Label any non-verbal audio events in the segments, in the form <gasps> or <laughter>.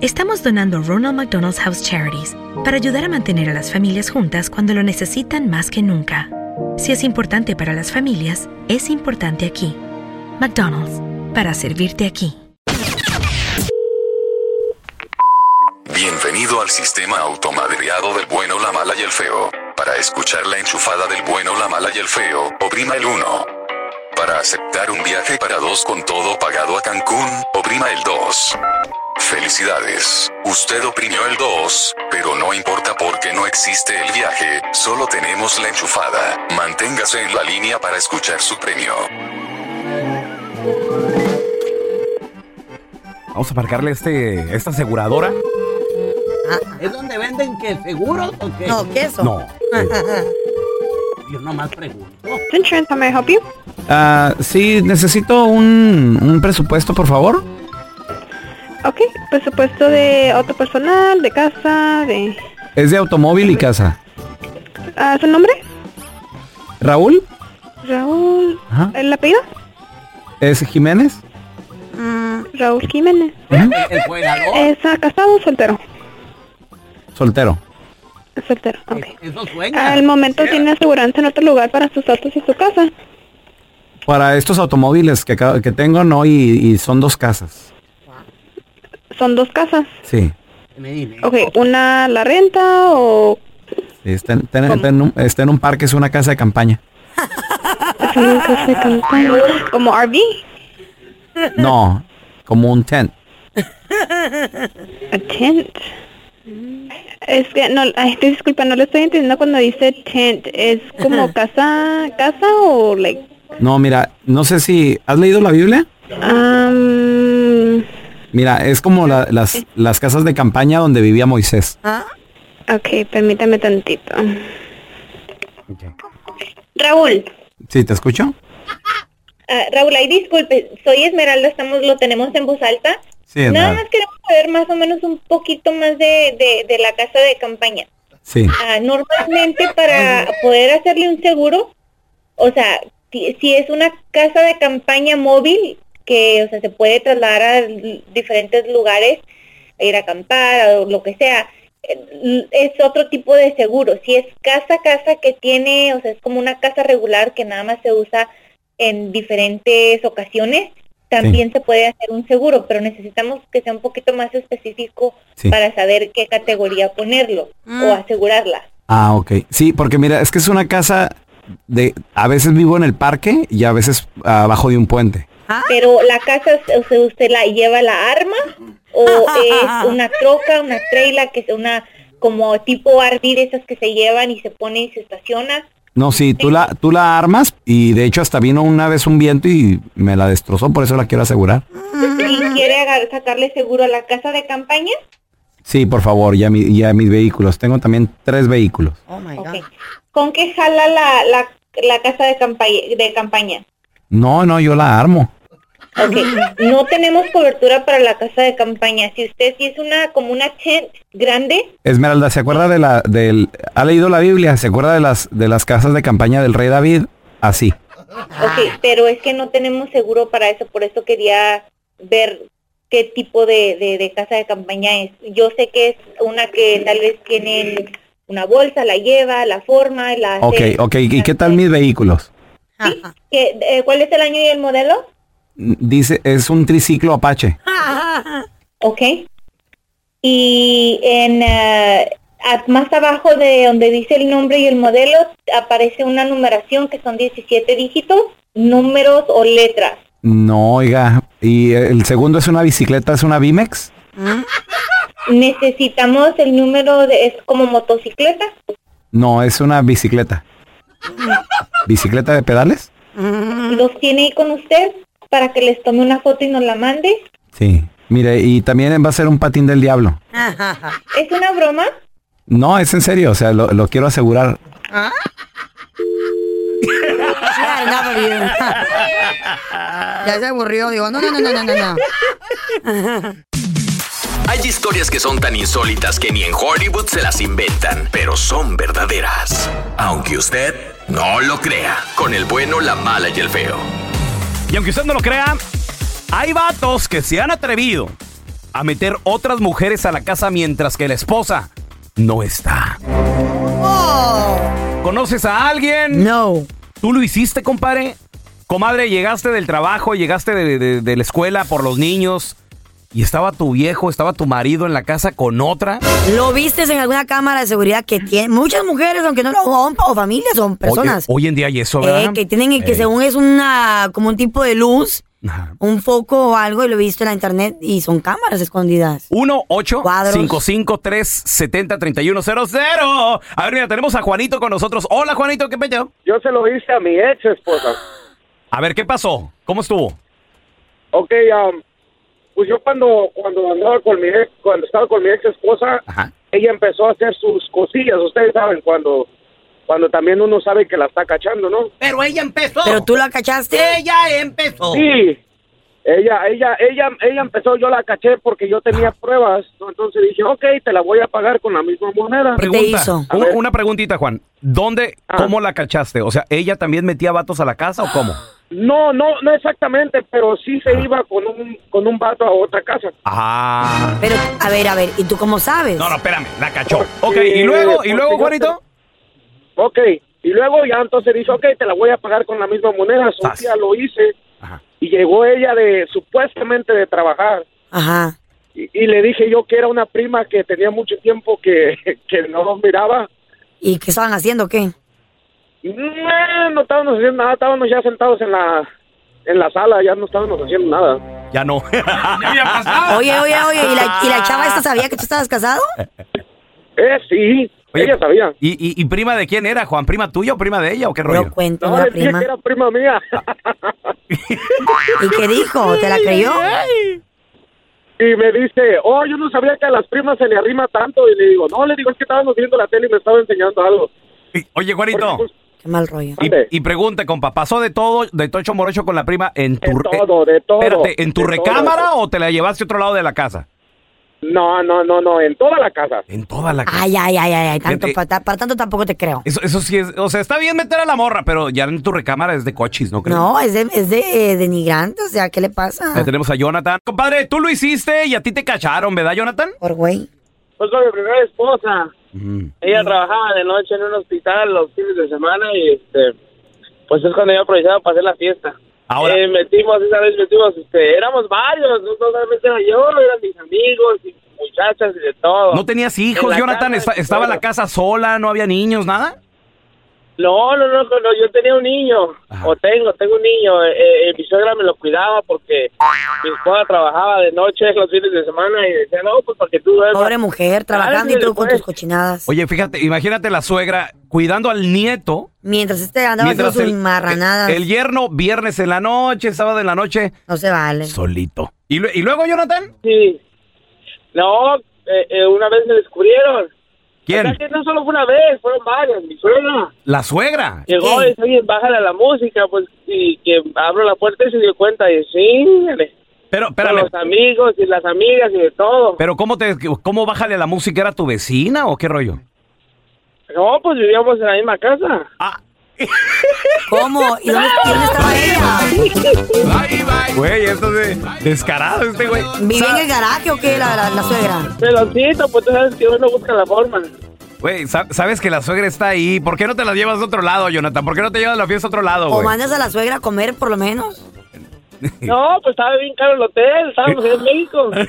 estamos donando Ronald McDonald's House Charities para ayudar a mantener a las familias juntas cuando lo necesitan más que nunca. Si es importante para las familias, es importante aquí. McDonald's, para servirte aquí. Bienvenido al sistema automadreado del bueno, la mala y el feo. Para escuchar la enchufada del bueno, la mala y el feo, oprima el 1. Para aceptar un viaje para dos con todo pagado a Cancún, oprima el 2. Felicidades, usted oprimió el 2, pero no importa porque no existe el viaje, solo tenemos la enchufada. Manténgase en la línea para escuchar su premio. Vamos a marcarle este, esta aseguradora. ¿Es donde venden que seguros o qué? No, queso. No. Yo nomás pregunto. Insurance, how may I help you? Ah, sí, necesito un, un presupuesto, por favor. Ok, presupuesto de auto personal, de casa, de... Es de automóvil y casa. Ah, ¿Su nombre? Raúl, Raúl... Ajá. ¿El apellido? es Jiménez. Mm, Raúl Jiménez. ¿Es casado o soltero? Soltero. Soltero, ok. Eso. Al momento tiene aseguranza en otro lugar para sus autos y su casa. Para estos automóviles que, que tengo, no, y, y son dos casas. Son dos casas. Sí. Ok, ¿una la renta o Está, en- está en- está en un, está en un parque, es una casa de campaña. es una casa de campaña? ¿Como RV? No, como un tent. A tent. Es que no, ay, disculpa, no le estoy entendiendo cuando dice tent. ¿Es como casa, casa o like? No, mira, no sé si... ¿Has leído la Biblia? Um, Mira, es como la- las, las casas de campaña donde vivía Moisés. ok, permítame tantito. Raúl, ¿Sí, te escucho? Ah, Raúl, ay, disculpe, soy Esmeralda, estamos, lo tenemos en voz alta. Sí, Nada nada. más queremos saber más o menos un poquito más de, de, de la casa de campaña. Sí. Ah, normalmente para poder hacerle un seguro, o sea, si, si es una casa de campaña móvil, que o sea, se puede trasladar a diferentes lugares, a ir a acampar o lo que sea, eh, es otro tipo de seguro. Si es casa a casa que tiene, o sea, es como una casa regular que nada más se usa en diferentes ocasiones, también se puede hacer un seguro, pero necesitamos que sea un poquito más específico Sí. para saber qué categoría ponerlo o asegurarla. Ah, ok. Sí, porque mira, es que es una casa de... A veces vivo en el parque y a veces abajo de un puente. Pero la casa, o sea, ¿usted la lleva la arma o <laughs> es una troca, una trailer, que es una como tipo RV de esas que se llevan y se pone y se estaciona? No, sí, tú la, tú la armas y de hecho hasta vino una vez un viento y me la destrozó, por eso la quiero asegurar. ¿Y quiere sacarle seguro a la casa de campaña? Sí, por favor, y a, mi, y a mis vehículos. Tengo también tres vehículos. Oh my. God. ¿Con qué jala la, la, la casa de campaña? No, no, yo la armo. Ok, no tenemos cobertura para la casa de campaña. Si usted si es una como una tent grande, Esmeralda, ¿se acuerda de la del ha leído la Biblia? ¿Se acuerda de las de las casas de campaña del rey David? Así. ok, pero es que no tenemos seguro para eso, por eso quería ver qué tipo de, de, de casa de campaña es. Yo sé que es una que tal vez tienen una bolsa, la lleva, la forma, la Ok, hace- ok. ¿Y qué tal mis vehículos? ¿Qué- eh, ¿Cuál es el año y el modelo? Dice, es un triciclo Apache. <laughs> Ok. Y en eh, más abajo de donde dice el nombre y el modelo aparece una numeración que son 17 dígitos, números o letras. No, oiga. ¿Y el segundo es una bicicleta, es una Bimex? Necesitamos el número de es como motocicleta. No, es una bicicleta. ¿Bicicleta de pedales? ¿Los tiene ahí con usted para que les tome una foto y nos la mande? Sí. Mire, y también va a ser un patín del diablo. ¿Es una broma? No, es en serio, o sea, lo, lo quiero asegurar. Bien. Ya se aburrió, digo, no, no, no, no, no, no. Hay historias que son tan insólitas que ni en Hollywood se las inventan, pero son verdaderas. Aunque usted no lo crea, con el bueno, la mala y el feo. Y aunque usted no lo crea, hay vatos que se han atrevido a meter otras mujeres a la casa mientras que la esposa no está. ¿Conoces a alguien? No. ¿Tú lo hiciste, compadre? Comadre, llegaste del trabajo, llegaste de, de- de la escuela por los niños y estaba tu viejo, estaba tu marido en la casa con otra. ¿Lo viste en alguna cámara de seguridad que tiene muchas mujeres, aunque no lo o, o familias, son personas? Hoy, hoy en día hay eso, eh, ¿verdad? que tienen que Ey. según es una como un tipo de luz, un foco o algo y lo he visto en la internet y son cámaras escondidas. 1 8 Cuadros. 553 70 3100 A ver, mira, tenemos a Juanito con nosotros. Hola, Juanito, ¿qué pedo? Yo se lo hice a mi ex esposa. A ver, ¿qué pasó? ¿Cómo estuvo? Ok, um, pues yo cuando cuando andaba con mi ex, cuando estaba con mi ex esposa, ella empezó a hacer sus cosillas. Ustedes saben cuando cuando también uno sabe que la está cachando, ¿no? Pero ella empezó. ¿Pero tú la cachaste? Ella empezó. Sí. Ella, ella, ella, ella empezó, yo la caché porque yo tenía pruebas, entonces dije, ok, te la voy a pagar con la misma moneda. Pregunta. Una, preguntita, Juan. ¿Dónde, cómo la cachaste? O sea, ¿ella también metía vatos a la casa o cómo? No, no, no exactamente, pero sí se iba con un, con un vato a otra casa. Ah. Pero, a ver, a ver, ¿y tú cómo sabes? No, no, espérame, la cachó. Ok, ¿y luego, y luego, Juanito? Ok, y luego ya entonces dice, ok, te la voy a pagar con la misma moneda. Su día lo hice y llegó ella de supuestamente de trabajar. Ajá. Y, y le dije yo que era una prima que tenía mucho tiempo que, <laughs> que no nos miraba. ¿Y qué estaban haciendo? ¿Qué? No, no estábamos haciendo nada, estábamos ya sentados en la en la sala, ya no estábamos haciendo nada. Ya no. Oye, oye, oye, ¿y la, ¿y la chava esta sabía que tú estabas casado? Eh, sí, ella sabía. ¿Y, y, y prima de quién era, Juan? ¿Prima tuya o prima de ella o qué rollo? cuento No, la le dije prima. que era prima mía. ¿Y qué dijo? ¿Te la creyó? Y me dice, oh, yo no sabía que a las primas se le arrima tanto. Y le digo, no, le digo, es que estábamos viendo la tele y me estaba enseñando algo. Oye, Juanito. Qué mal rollo. Y, y pregunta, compa, ¿pasó de todo, de tocho morocho con la prima en tu... De todo, de todo, Espérate, ¿en tu recámara todo. o te la llevaste a otro lado de la casa? No, no, no, no, en toda la casa. En toda la casa. Ay, ay, ay, ay, ay, tanto, Eh, para, para tanto tampoco te creo. Eso, eso sí es, o sea, está bien meter a la morra, pero ya en tu recámara es de cochis, ¿no crees? No, es de, es de eh, denigrante, o sea, ¿qué le pasa? Ya tenemos a Jonathan. Compadre, tú lo hiciste y a ti te cacharon, ¿verdad, Jonathan? Por güey. Pues con mi primera esposa. Ella trabajaba de noche en un hospital los fines de semana y este, pues es cuando yo aprovechaba para hacer la fiesta. Ahora- Eh, metimos, esa vez metimos, este, éramos varios, no solamente era yo, eran mis amigos y muchachas y de todo. ¿No tenías En hijos, Jonathan? casa, Esta- ¿Estaba la casa sola? ¿No había niños, nada? No, no, no, no, yo tenía un niño, o tengo, tengo un niño, eh, eh, mi suegra me lo cuidaba porque mi esposa trabajaba de noche los fines de semana y decía, no, pues para que tú duermas. Pobre mujer, trabajando y tú con pues. tus cochinadas. Oye, fíjate, imagínate la suegra cuidando al nieto. Mientras este andaba haciendo Mientras sus el, marranadas. el yerno, viernes en la noche, sábado en la noche, No se vale. solito. ¿Y, y luego, Jonathan? Sí. No, eh, eh, una vez me descubrieron. ¿Quién? O sea, que no solo fue una vez, fueron varias. Mi suegra La suegra. llegó y dice, oye, bájale a la música, pues, y que abro la puerta y se dio cuenta y sí, Pero, con los amigos y las amigas y de todo. Pero ¿cómo te, cómo bájale la música? ¿Era tu vecina o qué rollo? No, pues vivíamos en la misma casa. Ah. ¿Cómo? ¿Y dónde, y dónde estaba ella? Güey, esto de descarado este güey. ¿Vive en el garaje o qué la, la, la suegra? Peloncito, pues tú sabes que uno busca la forma. Güey, sa- sabes que la suegra está ahí. ¿Por qué no te la llevas a otro lado, Jonathan? ¿Por qué no te llevas la fiesta a otro lado, ¿O güey? mandas a la suegra a comer por lo menos? <laughs> No, pues estaba bien caro el hotel, estábamos en México. <laughs>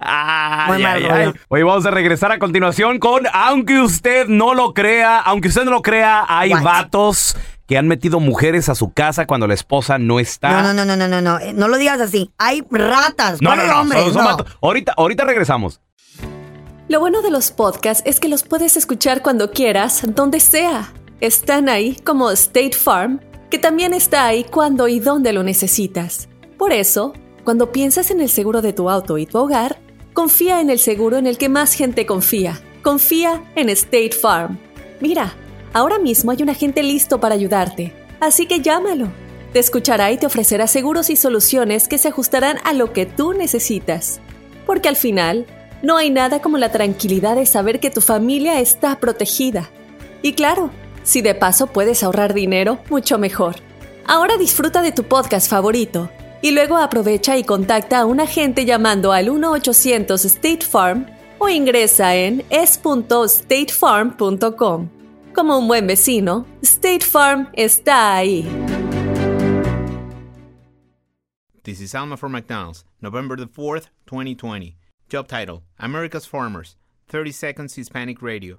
Ay, ay. Oye, vamos a regresar a continuación con Aunque usted no lo crea, aunque usted no lo crea, hay vatos que han metido mujeres a su casa cuando la esposa no está. No, no, no, no, no, no, no, eh, no lo digas así. Hay ratas. No, ¿Cuál no, no, hombre? son- son No. vatos. Ahorita, ahorita regresamos. Lo bueno de los podcasts es que los puedes escuchar cuando quieras, donde sea. Están ahí como State Farm, que también está ahí cuando y donde lo necesitas. Por eso, cuando piensas en el seguro de tu auto y tu hogar, confía en el seguro en el que más gente confía. Confía en State Farm. Mira, ahora mismo hay un agente listo para ayudarte, así que llámalo. Te escuchará y te ofrecerá seguros y soluciones que se ajustarán a lo que tú necesitas. Porque al final, no hay nada como la tranquilidad de saber que tu familia está protegida. Y claro, si de paso puedes ahorrar dinero, mucho mejor. Ahora disfruta de tu podcast favorito y luego aprovecha y contacta a un agente llamando al 1-800 State Farm o ingresa en es.statefarm.com. Como un buen vecino, State Farm está ahí. This is Alma for McDonald's, November the 4th, 2020. Job title America's Farmers, 30 Seconds Hispanic Radio.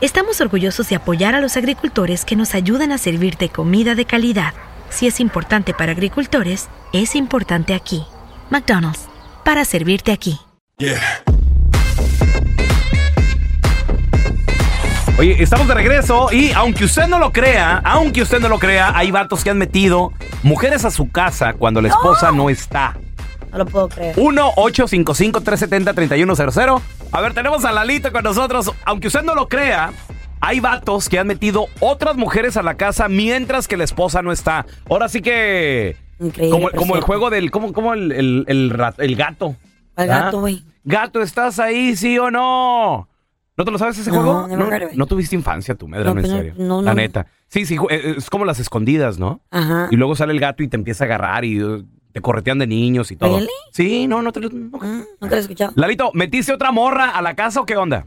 estamos orgullosos de apoyar a los agricultores que nos ayudan a servirte comida de calidad. Si es importante para agricultores, es importante aquí. McDonald's, para servirte aquí. Oye, estamos de regreso y aunque usted no lo crea, aunque usted no lo crea, hay vatos que han metido mujeres a su casa cuando la esposa no está. No lo puedo creer. 1-855-370-3100. A ver, tenemos a Lalito con nosotros. Aunque usted no lo crea, hay vatos que han metido otras mujeres a la casa mientras que la esposa no está. Ahora sí que... Increíble, como, el juego del... Como, como el, el, el rat- el gato. El ¿Ah? gato, güey. Gato, ¿estás ahí, sí o no? ¿No te lo sabes ese No, juego? no, it. no tuviste infancia tú, Medrano, No, en pero serio. no, La no. neta. Sí, sí, eh, es como las escondidas, ¿no? Ajá. Y luego sale el gato y te empieza a agarrar y te corretean de niños y todo. ¿Really? Sí, no, no te lo... Nunca lo he escuchado. Lalito, ¿metiste otra morra a la casa o qué onda?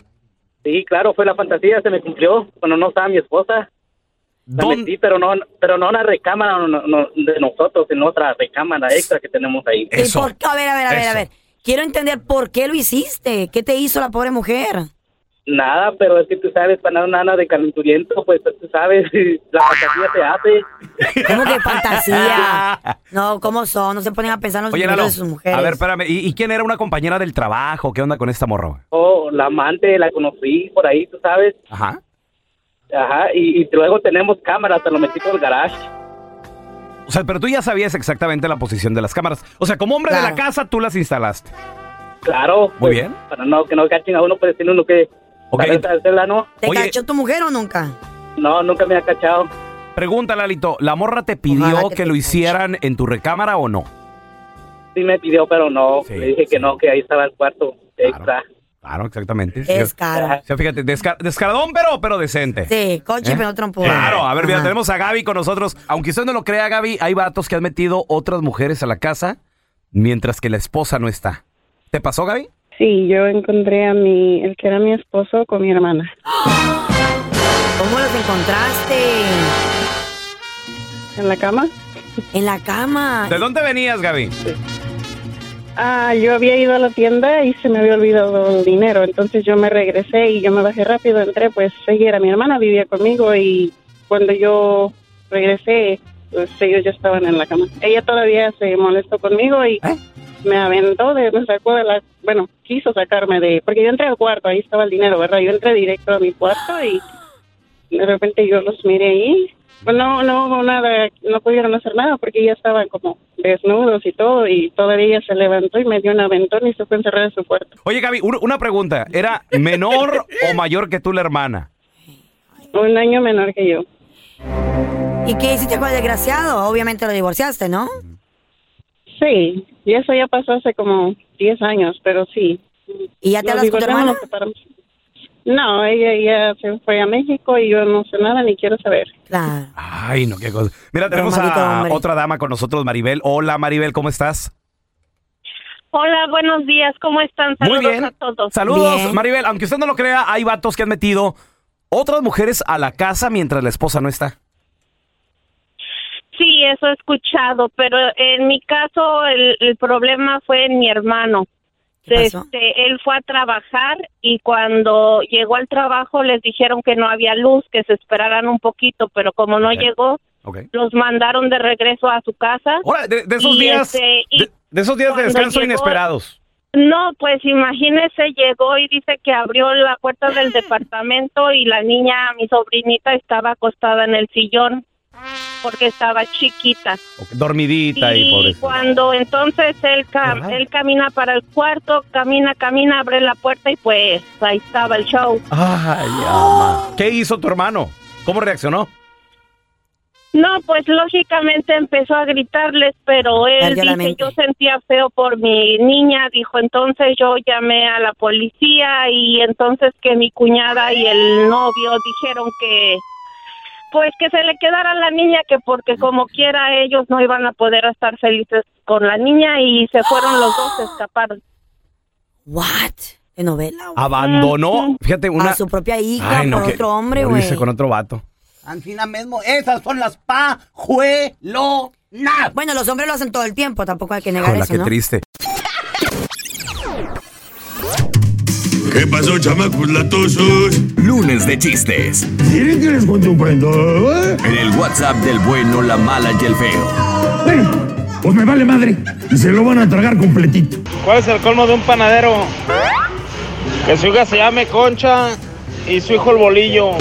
Sí, claro, fue la fantasía, se me cumplió cuando no estaba mi esposa. La ¿Dónde? metí, pero no, pero no en la recámara no, no, de nosotros, en otra recámara extra que tenemos ahí. ¿Y por qué? A ver, a ver, a ver, a ver. Quiero entender por qué lo hiciste. ¿Qué te hizo la pobre mujer? Nada, pero es que tú sabes, para nada, nada de calenturiento, pues tú sabes, <laughs> la fantasía se hace. ¿Cómo que fantasía? <laughs> No, ¿cómo son? No se ponen a pensar en los Oye, Lalo, de sus mujeres. a ver, espérame. ¿Y, y quién era una compañera del trabajo? ¿Qué onda con esta morra? Oh, la amante, la conocí por ahí, tú sabes. Ajá. Ajá, y, y luego tenemos cámaras, te lo metí por el garage. O sea, pero tú ya sabías exactamente la posición de las cámaras. O sea, como hombre de la casa, tú las instalaste. Claro. Muy bien. Para no que no cachen a uno, pues tiene uno que ¿Te cachó tu mujer o nunca? No, nunca me ha cachado. Pregunta, Lalito, ¿la morra te pidió Ojalá que, que lo hicieran en tu recámara o no? Sí me pidió, pero no. Le dije que no, que ahí estaba el cuarto extra. Claro, exactamente. Es caro. O sea, fíjate, desca- descaradón, pero, pero decente. Sí, coche, ¿Eh? pero no trompo. Claro, a ver, mira, tenemos a Gaby con nosotros. Aunque usted no lo crea, Gaby, hay vatos que han metido otras mujeres a la casa mientras que la esposa no está. ¿Te pasó, Gaby? Sí, yo encontré a mi, el que era mi esposo con mi hermana. ¿Cómo los encontraste? ¿En la cama? En la cama. ¿De dónde venías, Gaby? Ah, yo había ido a la tienda y se me había olvidado el dinero, entonces yo me regresé y yo me bajé rápido, entré, pues ella era mi hermana, vivía conmigo y cuando yo regresé, pues ellos ya estaban en la cama. Ella todavía se molestó conmigo y me aventó, de, me sacó de la, bueno, quiso sacarme de, porque yo entré al cuarto, ahí estaba el dinero, ¿verdad? Yo entré directo a mi cuarto y de repente yo los miré ahí. Pues no, no hubo nada, no pudieron hacer nada porque ya estaban como desnudos y todo y todavía ella se levantó y me dio un aventón y se fue a encerrar en su cuarto. Oye, Gaby, un- una pregunta. ¿Era menor o mayor que tú la hermana? Un año menor que yo. ¿Y qué hiciste con el desgraciado? Obviamente lo divorciaste, ¿no? Sí, y eso ya pasó hace como 10 años, pero sí. ¿Y ya te hablas con tu hermana? No, ella ya se fue a México y yo no sé nada ni quiero saber. Claro. Ay, no, qué cosa. Mira, tenemos a hombre. otra dama con nosotros, Maribel. Hola, Maribel, ¿cómo estás? Hola, buenos días, ¿cómo están? Saludos Muy bien. a todos. Saludos, Maribel. Aunque usted no lo crea, hay vatos que han metido otras mujeres a la casa mientras la esposa no está. Sí, eso he escuchado, pero en mi caso el, el problema fue en mi hermano. Este, él fue a trabajar y cuando llegó al trabajo les dijeron que no había luz, que se esperaran un poquito, pero como no llegó, los mandaron de regreso a su casa. Ahora, de, de esos días, este, de, de esos días de descanso llegó- inesperados. No, pues imagínese, llegó y dice que abrió la puerta del <laughs> departamento y la niña, mi sobrinita, estaba acostada en el sillón porque estaba chiquita. Dormidita y Y pobrecita. cuando entonces él, ca- él camina para el cuarto, camina, camina, abre la puerta y pues ahí estaba el show. Ay, ama. ¿Qué hizo tu hermano? ¿Cómo reaccionó? No, pues lógicamente empezó a gritarles, pero él dice, yo sentía feo por mi niña, dijo, entonces yo llamé a la policía y entonces que mi cuñada y el novio dijeron que pues que se le quedara la niña que porque como quiera ellos no iban a poder estar felices con la niña y se fueron los dos, se escaparon. What? ¿De novela? Abandonó, fíjate, una... A su propia hija Ay, no, por que- otro hombre, lo güey. hice con otro vato. Ancina mismo, esas son las pajuelonas. Bueno, los hombres lo hacen todo el tiempo, tampoco hay que negar Hola, eso, qué ¿no? triste. ¿Qué pasó, chamacos latosos? Lunes de chistes. ¿Quieren que les cuente un cuento? En el WhatsApp del bueno, la mala y el feo. Bueno, pues me vale madre. Y se lo van a tragar completito. ¿Cuál es el colmo de un panadero? Que su hija se llame Concha y su hijo el bolillo.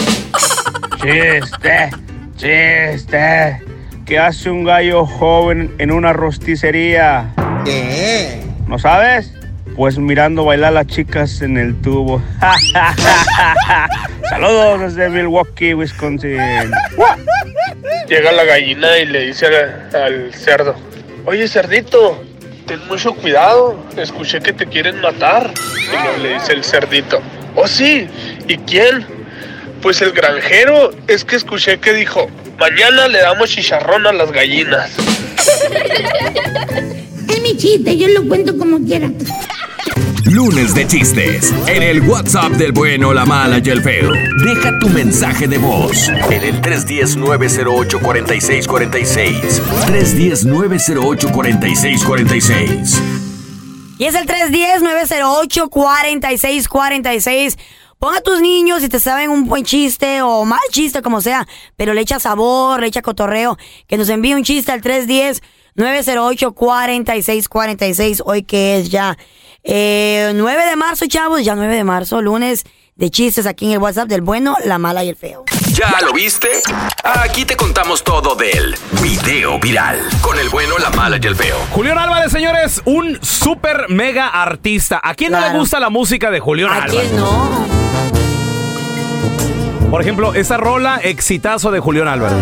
Chiste, chiste. ¿Qué hace un gallo joven en una rosticería? ¿Qué? ¿No sabes? Pues mirando bailar a las chicas en el tubo. <laughs> Saludos desde Milwaukee, Wisconsin. Llega la gallina y le dice al, al cerdo, oye cerdito, ten mucho cuidado, escuché que te quieren matar. Y luego le dice el cerdito, oh sí, ¿y quién? Pues el granjero, es que escuché que dijo, mañana le damos chicharrón a las gallinas. <laughs> Es mi chiste, yo lo cuento como quiera. Lunes de chistes. En el WhatsApp del bueno, la mala y el feo. Deja tu mensaje de voz en el 310-908-4646. 310-908-4646. Y es el 310-908-4646. Ponga a tus niños si te saben un buen chiste o mal chiste, como sea, pero le echa sabor, le echa cotorreo. Que nos envíe un chiste al 310-908-4646. Hoy que es ya eh, 9 de marzo, chavos, ya 9 de marzo, lunes de chistes aquí en el WhatsApp del bueno, la mala y el feo. ¿Ya lo viste? Aquí te contamos todo del video viral. Con el bueno, la mala y el feo. Julián Álvarez, señores, un super mega artista. ¿A quién no le gusta la música de Julián ¿A Álvarez? quién no? Por ejemplo, esa rola exitazo de Julián Álvarez.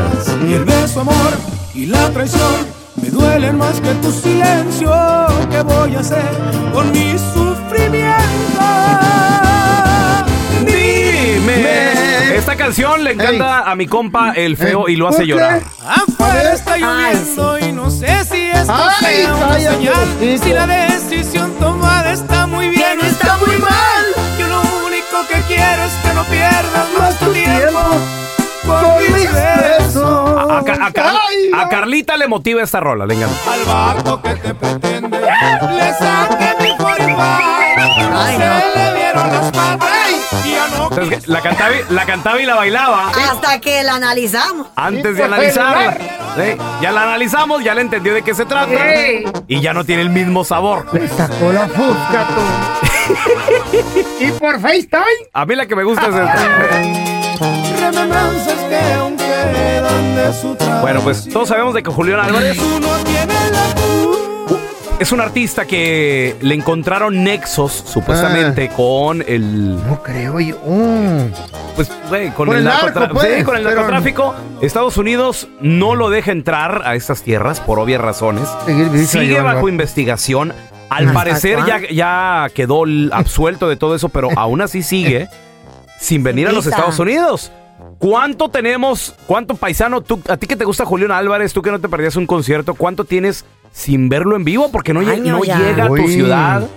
Y el beso, amor, y la traición me duelen más que tu silencio. ¿Qué voy a hacer con mi sufrimiento? Dime. Esta canción le encanta a mi compa el feo y lo hace llorar. Afuera está lloviendo y no sé si cállate, señal. Si la decisión tomada está muy bien o está muy mal. Yo lo único que quiero es que no pierdas más tu tiempo por mis besos. A, a- a Car- a Carlita le motiva esta rola, le encanta. Al vato que te pretende le saqué mi 45 No se le vieron las patas. La cantaba, y- la cantaba y la bailaba. Hasta que la analizamos. Antes de analizarla. Sí, Ya la analizamos, ya le entendió de qué se trata. Sí. Y ya no tiene el mismo sabor. Sacó la fusca, tú. <laughs> y por FaceTime. A mí la que me gusta es esta. Remembranzas que aún quedan de su trabajo. Bueno, pues todos sabemos de que Julián Álvarez culpa. es un artista que le encontraron nexos, supuestamente, con el. No creo yo. Pues, güey, con, Con el, el narco, narcotra- pues, sí, con el pero- narcotráfico. Estados Unidos no lo deja entrar a estas tierras por obvias razones. Sigue bajo investigación. Al ¿Hasta parecer ya, ya quedó absuelto de todo eso, pero aún así sigue <laughs> sin venir a los. Estados Unidos. ¿Cuánto tenemos? ¿Cuánto paisano? Tú, a ti que te gusta Julián Álvarez, tú que no te perdías un concierto, ¿cuánto tienes sin verlo en vivo? Porque no, ya. llega a tu Uy. ciudad.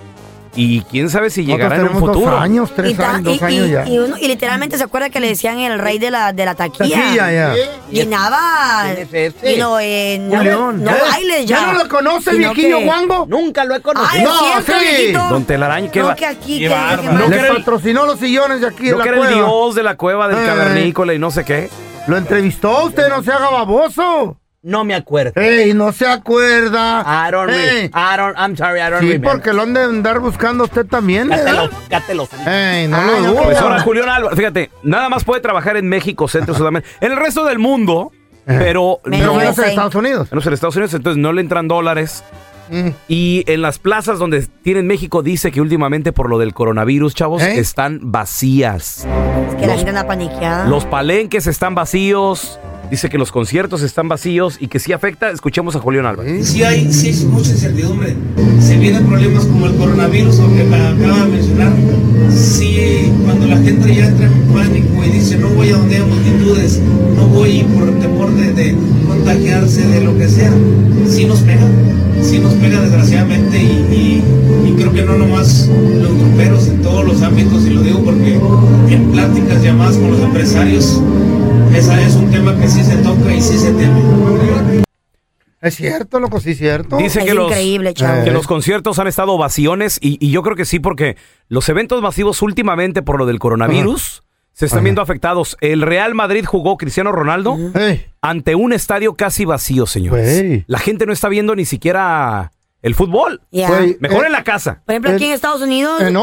Y quién sabe si llegará en un futuro. dos años, tres Y, ta- años, dos y- años y- ya. y uno- y literalmente se acuerda que le decían el rey de la, de la taquilla. Taquilla, ya. Llenaba. ¿Quién es ese? Y no, eh, no, Julián. no ¿Eh? bailes ya. ¿Ya no lo conoce, viejillo guango? Nunca lo he conocido. No, cierto, sí. viejito. Don Telaraño, ¿qué No, va? que aquí, que- que- No, Les que era el- patrocinó los sillones de aquí de No la que era el cueva. dios de la cueva del Ay. cavernícola y no sé qué. Lo entrevistó, usted no se haga baboso. No me acuerdo. Ey, no se acuerda. I don't Ey. I don't, I'm sorry, I don't Sí, remember. porque lo han de andar buscando usted también, ¿verdad? Cátelo, cátelo. Ey, no lo no, dudo. Pues ahora Julián Álvarez, fíjate, nada más puede trabajar en México, Centro, <laughs> Sudamérica. En el resto del mundo, pero Menos menos en. Estados Unidos. menos en Estados Unidos, entonces no le entran dólares. Mm. Y en las plazas donde tienen México dice que últimamente por lo del coronavirus, chavos, ¿Eh? están vacías. Es que la gente anda paniqueada. Los palenques están vacíos. Dice que los conciertos están vacíos y que sí afecta. Escuchemos a Julián Álvarez. Sí hay, sí hay mucha incertidumbre. Se vienen problemas como el coronavirus, o que acaba de mencionar. Sí, cuando la gente ya entra en pánico y dice no voy a donde hay multitudes, no voy por temor de, de contagiarse de lo que sea, sí nos pega, sí nos pega desgraciadamente y, y- y creo que no nomás los gruperos en todos los ámbitos, y lo digo porque en pláticas llamadas con los empresarios, esa es un tema que sí se toca y sí se teme. Es cierto, loco, sí es cierto. Dice que, los, que los conciertos han estado vacíones y, y yo creo que sí porque los eventos masivos últimamente por lo del coronavirus se están viendo afectados. El Real Madrid jugó Cristiano Ronaldo ante un estadio casi vacío, señores. La gente no está viendo ni siquiera el fútbol. Mejor eh, en la casa. Por ejemplo, aquí en Estados Unidos, en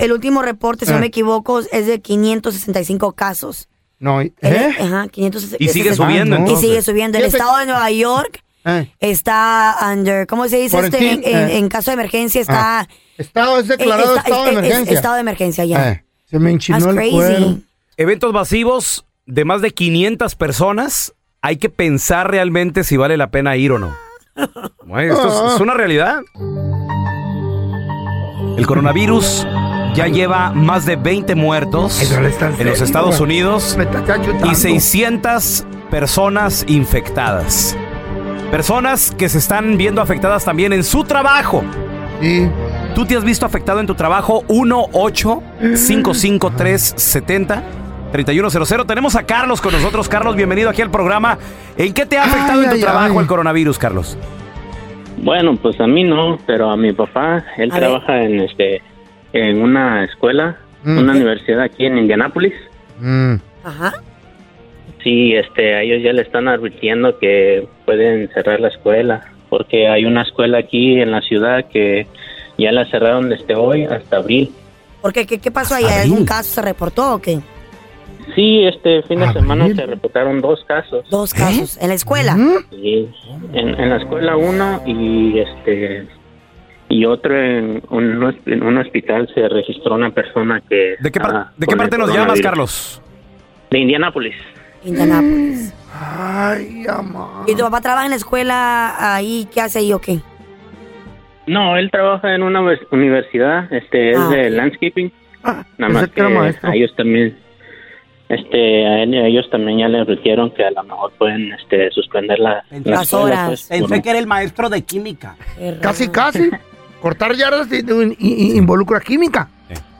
el, último reporte, si no Eh. me equivoco, es de 565 casos. No, ¿eh? Ajá, 560. Y sigue subiendo, Y entonces. sigue subiendo. El estado de Nueva York Eh. está under, ¿cómo se dice? Este, en, Quarantine, en- eh. en caso de emergencia está... Ah. Estado es declarado eh, está- estado de es- es- emergencia. estado de emergencia, ya. Eh, se me enchinó That's el crazy. cuero. Eventos masivos de más de 500 personas. Hay que pensar realmente si vale la pena ir o no. Esto es, es una realidad. El coronavirus ya lleva más de 20 muertos en los Estados. Unidos y 600 personas infectadas. Personas que se están viendo afectadas también en su trabajo. Sí. ¿Tú te has visto afectado en tu trabajo? 1-8-553-70-3100. Tenemos a Carlos con nosotros. Carlos, bienvenido aquí al programa. ¿En qué te ha afectado Ay, en tu ay, trabajo ay. el coronavirus, Carlos? Bueno, pues a mí no, pero a mi papá, él A trabaja en este en una escuela, Mm. una universidad aquí en Indianápolis. Ajá. Sí, este, a ellos ya le están advirtiendo que pueden cerrar la escuela, porque hay una escuela aquí en la ciudad que ya la cerraron desde hoy hasta abril. ¿Por qué? ¿Qué, qué pasó ahí? ¿Hay ¿Algún caso se reportó o qué? Sí, este fin de semana se reportaron dos casos. Dos casos. ¿En la escuela? Sí, en, en la escuela uno y este y otro en un, hosp- en un hospital se registró una persona que ¿De qué, par- ah, ¿de qué parte nos llamas. Carlos? De Indianápolis. Indianápolis. Ay, amor. ¿Y tu papá trabaja en la escuela ahí? ¿Qué hace ahí o qué? No, él trabaja en una universidad, este es Ah, de landscaping. Nada pensé más que que ellos también este a él- a ellos también ya le advirtieron que a lo mejor pueden este suspender la la escuela, pues, por- Pensé que era el maestro de química. Casi, casi. <laughs> Cortar yardas y- y- y- involucra química.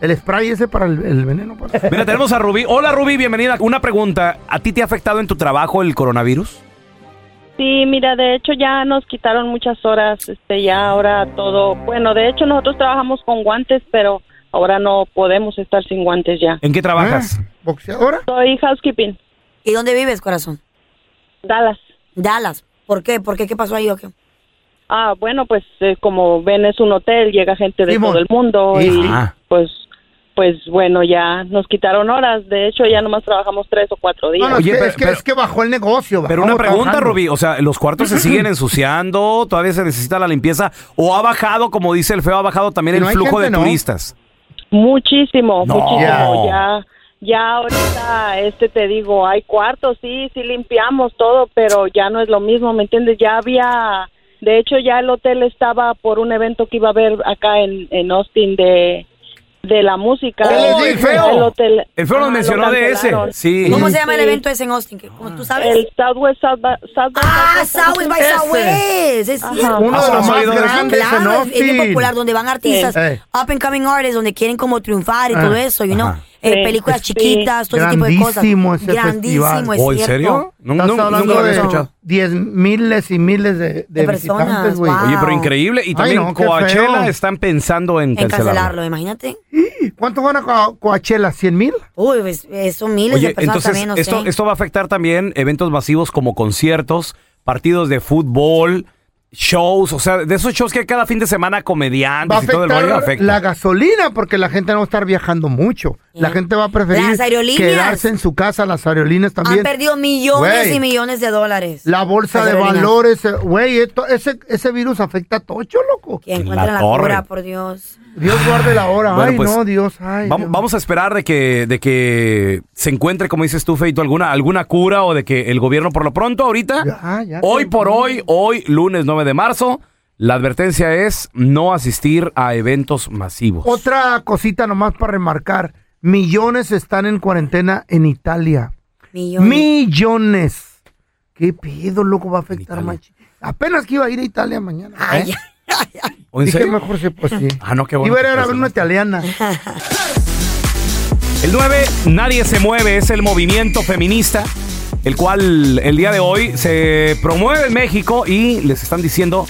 El spray ese para el, el veneno. pues. <laughs> Mira, tenemos a Rubí. Hola, Rubí, bienvenida. Una pregunta. ¿A ti te ha afectado en tu trabajo el coronavirus? Sí, mira, de hecho ya nos quitaron muchas horas, este, ya ahora todo, bueno, de hecho nosotros trabajamos con guantes, pero ahora no podemos estar sin guantes ya. ¿En qué trabajas? ¿Boxeadora? Soy housekeeping. ¿Y dónde vives, corazón? Dallas. Dallas. ¿Por qué? ¿Por qué? ¿Qué pasó ahí o qué? Ah, bueno, pues eh, como ven es un hotel, llega gente de Simón. todo el mundo Sí. y Ah. pues pues bueno, ya nos quitaron horas. De hecho, ya nomás trabajamos tres o cuatro días. No, no, Oye, es, que, pero- es, que, pero- es que bajó el negocio. Pero una pregunta, trabajando. Rubí, o sea, ¿los cuartos se siguen <laughs> ensuciando? ¿Todavía se necesita la limpieza? ¿O ha bajado, como dice el feo, ha bajado también el no flujo de no. turistas? Muchísimo, No. muchísimo. Ya, ya ahorita, este te digo, hay cuartos, sí, sí limpiamos todo, pero ya no es lo mismo, ¿me entiendes? Ya había, de hecho, ya el hotel estaba por un evento que iba a haber acá en, en Austin de, de la música. ¡Oh, el feo! El hotel. El feo nos Ajá, mencionó lo de ese. Sí. ¿Cómo se llama el evento ese en Austin? ¿Qué- ¿Cómo tú sabes? El Southwest South by Southwest. Ah, Southwest by. Southwest. Es. Uno de los ¿Has más grandes en Claro, es- es bien Austin. popular, donde van artistas. Eh. up and coming artists, donde quieren como triunfar y Ah. todo eso, you know. Eh, Sí. películas Sí. chiquitas, todo ese tipo de cosas. Grandísimo ese Grandísimo, festival. es ¿Oh, en cierto. serio? No, Estás no, hablando nunca lo había de escuchado. diez miles y miles de, de, De personas, visitantes, güey. wow. Oye, pero increíble. Y Ay, también no, qué Coachella feo. están pensando en, En cancelarlo. cancelarlo, imagínate. <gasps> ¿Cuánto van a Co- Coachella? ¿100 mil? Uy, pues, son miles Oye, de personas entonces también, no esto, sé. esto va a afectar también eventos masivos como conciertos, partidos de fútbol, shows, o sea, de esos shows que hay cada fin de semana Va a comediantes y todo el rollo afectar afecta. la gasolina porque la gente no va a estar viajando mucho. La gente va a preferir Las aerolíneas. quedarse en su casa, las aerolíneas también. Han perdido millones y millones de dólares. La bolsa Las de valores, eh, güey, esto- ese, ese virus afecta a Tocho, loco. Que encuentran la, torre. cura, por Dios. Dios guarde la hora. Bueno, ay, pues, no, Dios. Ay, Vamos, Dios. vamos a esperar de que, de que se encuentre, como dices tú, Feito, alguna, alguna cura o de que el gobierno por lo pronto, ahorita, Ya, ya, hoy por hoy, hoy, lunes 9 de marzo, la advertencia es no asistir a eventos masivos. Otra cosita nomás para remarcar. Millones están en cuarentena en Italia. Millones. Millones. ¿Qué pedo, loco? Va a afectar más. Apenas que iba a ir a Italia mañana. Ay, ¿eh? ¿O en Dije, serio? mejor sí, pues sí. Ah, no, qué bueno. Iba a ir a ver una italiana. <laughs> El 9, Nadie se mueve, es el movimiento feminista, el cual el día de hoy se promueve en México y les están diciendo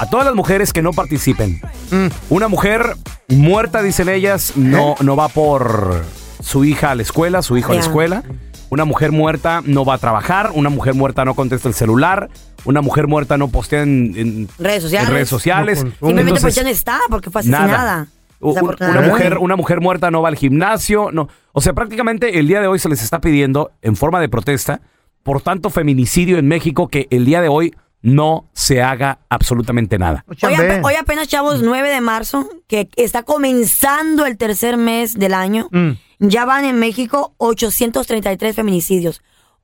a todas las mujeres que no participen. Mm. Una mujer muerta, dicen ellas, no, no va por su hija a la escuela, su hijo a la escuela. Una mujer muerta no va a trabajar, una mujer muerta no contesta el celular, una mujer muerta no postea en, en- Redes sociales. en redes sociales. Simplemente Entonces, pues ya no está porque fue Nada. asesinada. U- Una Desafortunadamente. mujer, una mujer muerta no va al gimnasio, no. O sea, prácticamente el día de hoy se les está pidiendo en forma de protesta por tanto feminicidio en México que el día de hoy no se haga absolutamente nada. Hoy, ape- hoy apenas, chavos, 9 de marzo, que está comenzando el tercer mes del año, Mm. ya van en México 833 feminicidios.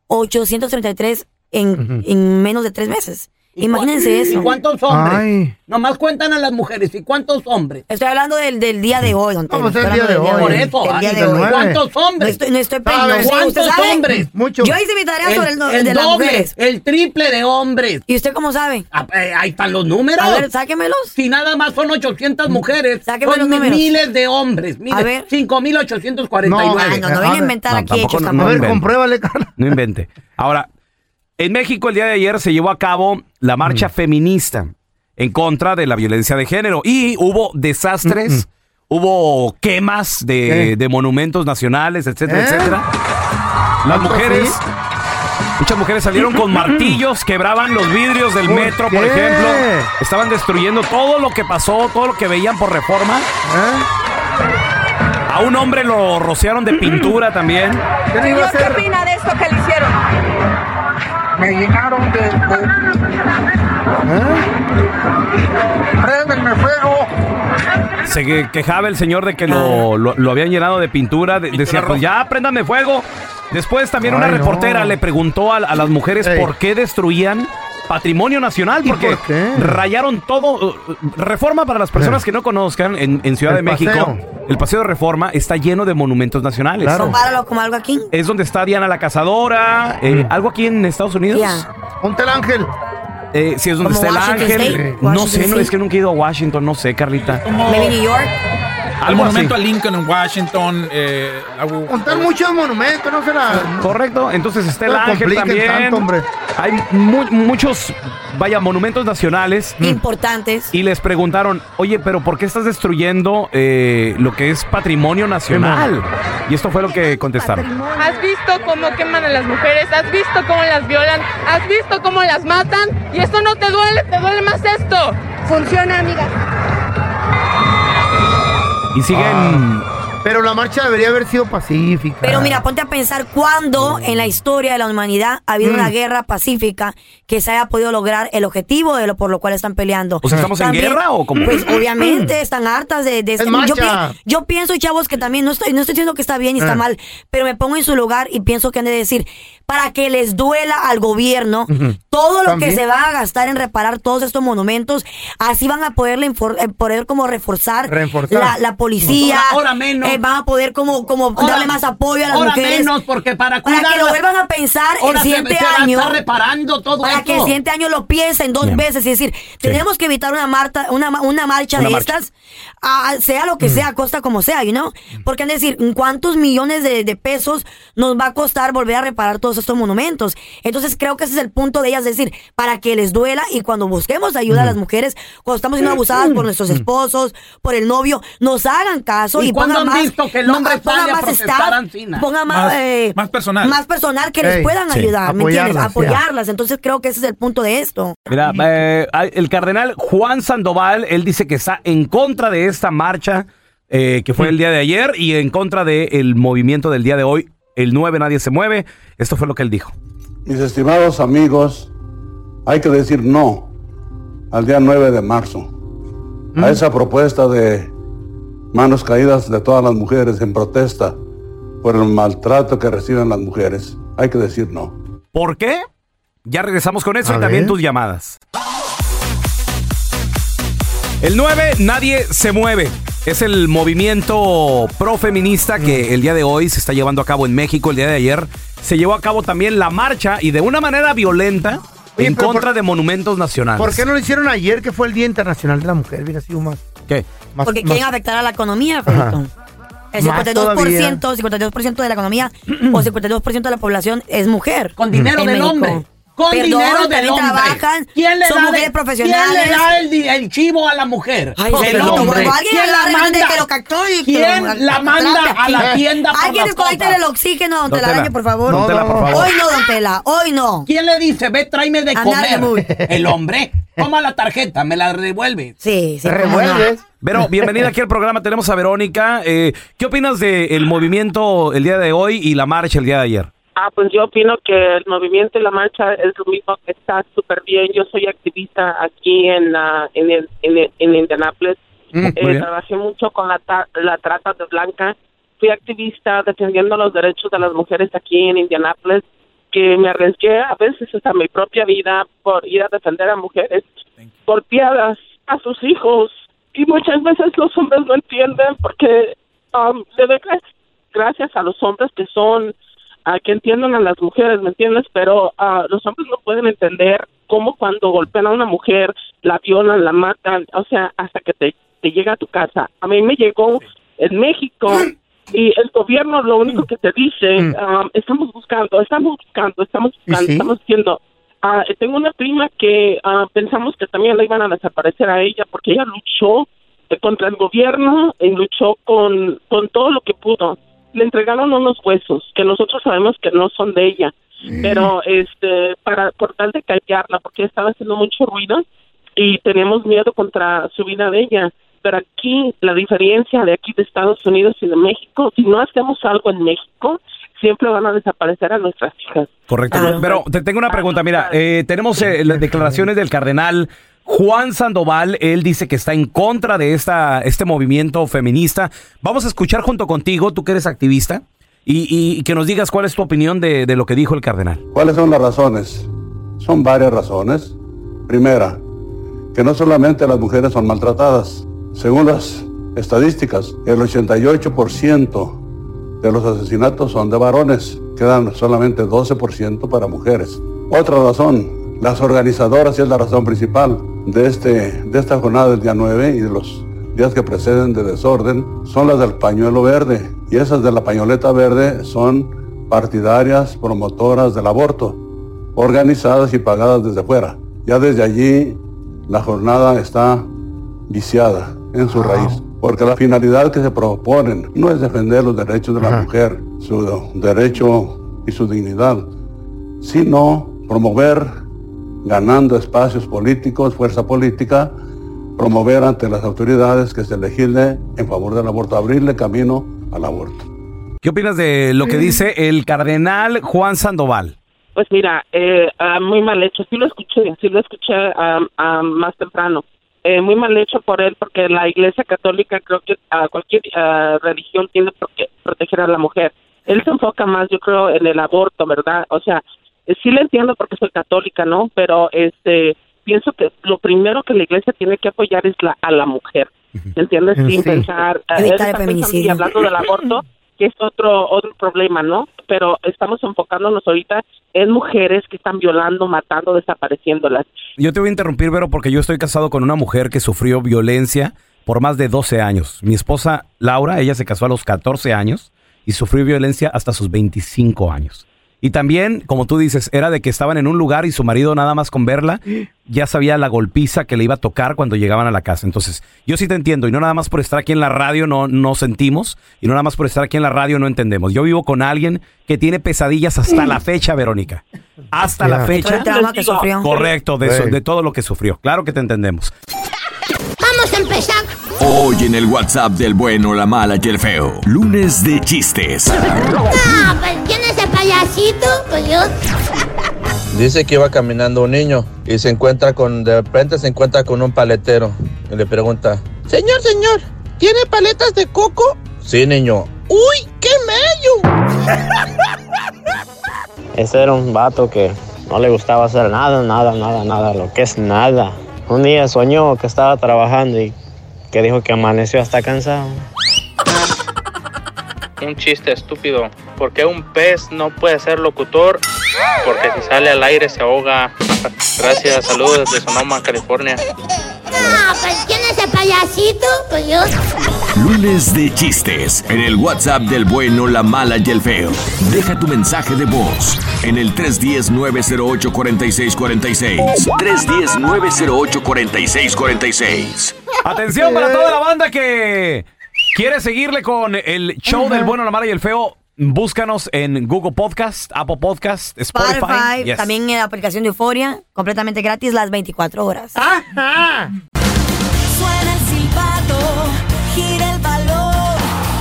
833 en, en menos de tres meses. Imagínense eso. ¿Y cuántos hombres? Ay. Nomás cuentan a las mujeres. ¿Y cuántos hombres? Estoy hablando del, del día de hoy, don Tela. pues, el Estoy día de hoy. Por eso, ah, día de hoy. ¿Cuántos No hombres? estoy, no estoy ¿Sabes no sé, ¿usted ¿Cuántos sabe? hombres? Mucho. Yo hice mi tarea sobre el, el de las doble, mujeres. el triple de hombres. ¿Y usted cómo sabe? Ah, eh, ahí están los números. A ver, sáquemelos. Si nada más son 800 mujeres, Sáqueme son los números. miles de hombres. Mire, A ver. 5,849. No, no, no venga a inventar No, aquí hechos no- A no ver, compruébale, Carla. No invente. Ahora, en México el día de ayer se llevó a cabo la marcha feminista en contra de la violencia de género y hubo desastres, hubo quemas de, ¿Qué? de monumentos nacionales, etcétera, ¿Eh? etcétera. Las mujeres, muchas mujeres salieron con <clears throat> martillos, quebraban los vidrios del ¿Por metro, por qué? ejemplo. Estaban destruyendo todo lo que pasó, todo lo que veían por reforma. ¿Eh? A un hombre lo rociaron de <clears throat> pintura también. ¿Qué hacer? opina de esto que le hicieron? Me llenaron de... ¿Eh? ¡Préndenme fuego! Se que- quejaba el señor de que lo, lo- lo habían llenado de pintura. de- decía, pues ya, préndame fuego. Después también una no. reportera le preguntó a, a las mujeres Ey. por qué destruían patrimonio nacional. ¿Y Porque por qué? rayaron todo. uh, Reforma para las personas que no conozcan en, en Ciudad El de México. paseo. El paseo de Reforma está lleno de monumentos nacionales. Claro. Compáralo como algo aquí. Es donde está Diana la Cazadora. eh, algo aquí en Estados Unidos. Ya. Ponte el ángel. Eh, sí, es donde Como está el Washington ángel. State. No Washington sé, no, State. es que nunca he ido a Washington, no sé, Carlita. Maybe New York. Al Algo monumento así. a Lincoln en Washington. Eh, Contar muchos monumentos, no será. Correcto, entonces está el No ángel también. tanto, hombre. Hay mu- muchos, vaya, monumentos nacionales. Importantes. Y les preguntaron, oye, pero ¿por qué estás destruyendo eh, lo que es patrimonio nacional? Y esto fue lo que contestaron. ¿Has visto cómo queman a las mujeres? ¿Has visto cómo las violan? ¿Has visto cómo las matan? Y esto no te duele, te duele más esto. Funciona, amiga. Y siguen... Pero la marcha debería haber sido pacífica. Pero mira, ponte a pensar cuándo en la historia de la humanidad ha habido Mm. una guerra pacífica que se haya podido lograr el objetivo de lo por lo cual están peleando. O sea, ¿estamos en guerra o cómo? Pues obviamente están hartas de, de Es yo, marcha. pi- yo pienso, chavos, que también no estoy, no estoy diciendo que está bien y está Ah. mal, pero me pongo en su lugar y pienso que han de decir, para que les duela al gobierno todo lo También. que se va a gastar en reparar todos estos monumentos, así van a poderle infor- eh, poder como reforzar, Reforzar. La, la policía, Ahora- ahora menos. eh, van a poder como, como Ahora- darle más apoyo a las ahora mujeres. menos, porque para Para que lo vuelvan a pensar Ahora el siguiente año. estar reparando todo Para esto. que el siguiente año lo piensen dos Bien. veces. Es decir, tenemos que evitar una, marta, una, ma- una marcha Una de marcha. estas, sea lo que sea, costa como sea, you know? Porque han de decir, ¿cuántos millones de, de pesos nos va a costar volver a reparar todos estos monumentos? Entonces creo que ese es el punto de ellas, es decir, para que les duela y cuando busquemos ayuda a las mujeres, cuando estamos siendo abusadas por nuestros esposos, por el novio, nos hagan caso y, ¿Y cuándo pongan han más, visto que el hombre pongan sale a más staff, ponga más, Más- eh, más personal. más personal que Ey, les puedan sí. ayudar, ¿me entiendes? Apoyarlas, ya. Apoyarlas. Entonces creo que ese es el punto de esto. Mira, eh, el cardenal Juan Sandoval, él dice que está en contra de esta marcha eh, que fue el día de ayer y en contra del movimiento del día de hoy, el 9 Nadie se mueve. Esto fue lo que él dijo. Mis estimados amigos, hay que decir no al día 9 de marzo, a esa propuesta de manos caídas de todas las mujeres en protesta por el maltrato que reciben las mujeres. Hay que decir no. ¿Por qué? Ya regresamos con eso A y también tus llamadas. El 9, nadie se mueve. Es el movimiento profeminista que el día de hoy se está llevando a cabo en México. El día de ayer se llevó a cabo también la marcha y de una manera violenta Oye, en pero contra de monumentos nacionales. ¿Por qué no lo hicieron ayer, que fue el Día Internacional de la Mujer? Hubiera sido más. ¿Qué? más- Porque más- quieren afectar a la economía, Felicón. El Más 52%, 52% de la economía o 52% de la población es mujer. Con dinero en del México. hombre. Con Perdón, dinero del hombre. trabajan, ¿Quién le son da de- mujeres profesionales. ¿Quién le da el, chivo a la mujer? Ay, el hombre. ¿Quién la manda? que lo captó y ¿Quién lo la manda a la tienda por Alguien las desconecte cosas? el oxígeno, don Tela. por favor. Don Tela, por favor. Hoy no, don Tela, hoy no. ¿Quién le dice, ve, tráeme de comer? El hombre. Toma la tarjeta, me la revuelve. Sí, sí. Pero bienvenida aquí al programa. Tenemos a Verónica. Eh, ¿Qué opinas del movimiento el día de hoy y la marcha el día de ayer? Ah, pues yo opino que el movimiento y la marcha es lo mismo que está súper bien. Yo soy activista aquí en la, en, el- en, el- en Indianapolis. Mm, Eh, trabajé mucho con la, ta- la trata de blanca. Fui activista defendiendo los derechos de las mujeres aquí en Indianapolis, que me arriesgué a veces hasta mi propia vida por ir a defender a mujeres golpeadas, a sus hijos. Y muchas veces los hombres no entienden porque um, le doy gra- gracias a los hombres que son a que entiendan a las mujeres, ¿me entiendes? Pero ah, los hombres no pueden entender cómo cuando golpean a una mujer, la violan, la matan, o sea, hasta que te, te llega a tu casa. A mí me llegó en México y el gobierno lo único que te dice, ah, estamos buscando, estamos buscando, estamos buscando, sí? estamos haciendo. Ah, tengo una prima que ah, pensamos que también la iban a desaparecer a ella porque ella luchó contra el gobierno y luchó con, con todo lo que pudo. Le entregaron unos huesos que nosotros sabemos que no son de ella, pero este para por tal de callarla porque estaba haciendo mucho ruido y tenemos miedo contra su vida de ella. Pero aquí la diferencia de aquí de Estados Unidos y de México, si no hacemos algo en México, siempre van a desaparecer a nuestras hijas. Correcto. Pero te tengo una pregunta. Mira, eh, tenemos eh, las declaraciones del cardenal Juan Sandoval. Él dice que está en contra de esta, este movimiento feminista. Vamos a escuchar junto contigo, tú que eres activista, y, que nos digas cuál es tu opinión de, de lo que dijo el cardenal. ¿Cuáles son las razones? Son varias razones. Primera, que no solamente las mujeres son maltratadas. Según las estadísticas, el 88% de los asesinatos son de varones. Quedan solamente 12% para mujeres. Otra razón, las organizadoras, y es la razón principal de, este, de esta jornada del día 9 y de los días que preceden de desorden son las del pañuelo verde. Y esas de la pañoleta verde son partidarias, promotoras del aborto, organizadas y pagadas desde fuera. Ya desde allí la jornada está viciada en su raíz, porque la finalidad que se proponen no es defender los derechos de la mujer, su derecho y su dignidad, sino promover, ganando espacios políticos, fuerza política, promover ante las autoridades que se legisle en favor del aborto, abrirle camino al aborto. ¿Qué opinas de lo que dice el cardenal Juan Sandoval? Pues mira, eh, ah, muy mal hecho. Sí lo escuché, sí lo escuché ah, ah, más temprano. Eh, muy mal hecho por él, porque la Iglesia Católica creo que a cualquier ah, religión tiene que proteger a la mujer. Él se enfoca más, yo creo, en el aborto, ¿verdad? O sea, sí le entiendo porque soy católica, ¿no? Pero este pienso que lo primero que la Iglesia tiene que apoyar es la, a la mujer. ¿Entiendes? Sin Sí. pensar, pensando y hablando del aborto, que es otro otro problema, ¿no? Pero estamos enfocándonos ahorita en mujeres que están violando, matando, desapareciéndolas. Yo te voy a interrumpir, Vero, porque yo estoy casado con una mujer que sufrió violencia por más de 12 años. Mi esposa Laura, ella se casó a los 14 años y sufrió violencia hasta sus 25 años. Y también, como tú dices, era de que estaban en un lugar y su marido nada más con verla ya sabía la golpiza que le iba a tocar cuando llegaban a la casa. Entonces, yo sí te entiendo y no nada más por estar aquí en la radio no, no sentimos y no nada más por estar aquí en la radio no entendemos. Yo vivo con alguien que tiene pesadillas hasta la fecha, Verónica. Hasta la Todo fecha. el trauma que sufrió. Correcto, de, eso- Sí. de todo lo que sufrió. Claro que te entendemos. Vamos a empezar. Hoy en el WhatsApp del bueno, la mala y el feo. Lunes de chistes. Payasito? Pues yo. Dice que iba caminando un niño y se encuentra con, de repente se encuentra con un paletero y le pregunta, Señor, señor, ¿tiene paletas de coco? sí niño, ¡Uy, qué mello! <laughs> Ese era un vato que no le gustaba hacer nada, nada, nada, nada, lo que es nada. Un día soñó que estaba trabajando y que dijo que amaneció hasta cansado. Un chiste estúpido. ¿Por qué un pez no puede ser locutor? Porque si sale al aire se ahoga. Gracias, saludos desde Sonoma, California. Ah, pues ¿quién es ese payasito? Pues yo. Lunes de chistes en el WhatsApp del bueno, la mala y el feo. Deja tu mensaje de voz en el 310-908-4646. 310-908-4646. Atención para toda la banda que quiere seguirle con el show del bueno, la mala y el feo. Búscanos en Google Podcast, Apple Podcast, Spotify. Spotify, Yes. también en la aplicación de Euforia, completamente gratis las 24 horas. Suena el silbato, gira el balón.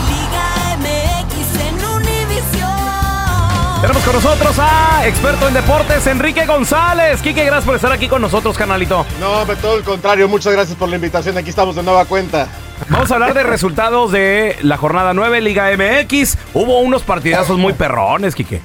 Liga MX en Univisión. Tenemos con nosotros a experto en deportes, Enrique González. Quique, gracias por estar aquí con nosotros, canalito. No, todo el contrario. Muchas gracias por la invitación. Aquí estamos de nueva cuenta. Vamos a hablar de resultados de la jornada 9 Liga MX. Hubo unos partidazos muy perrones, Quique.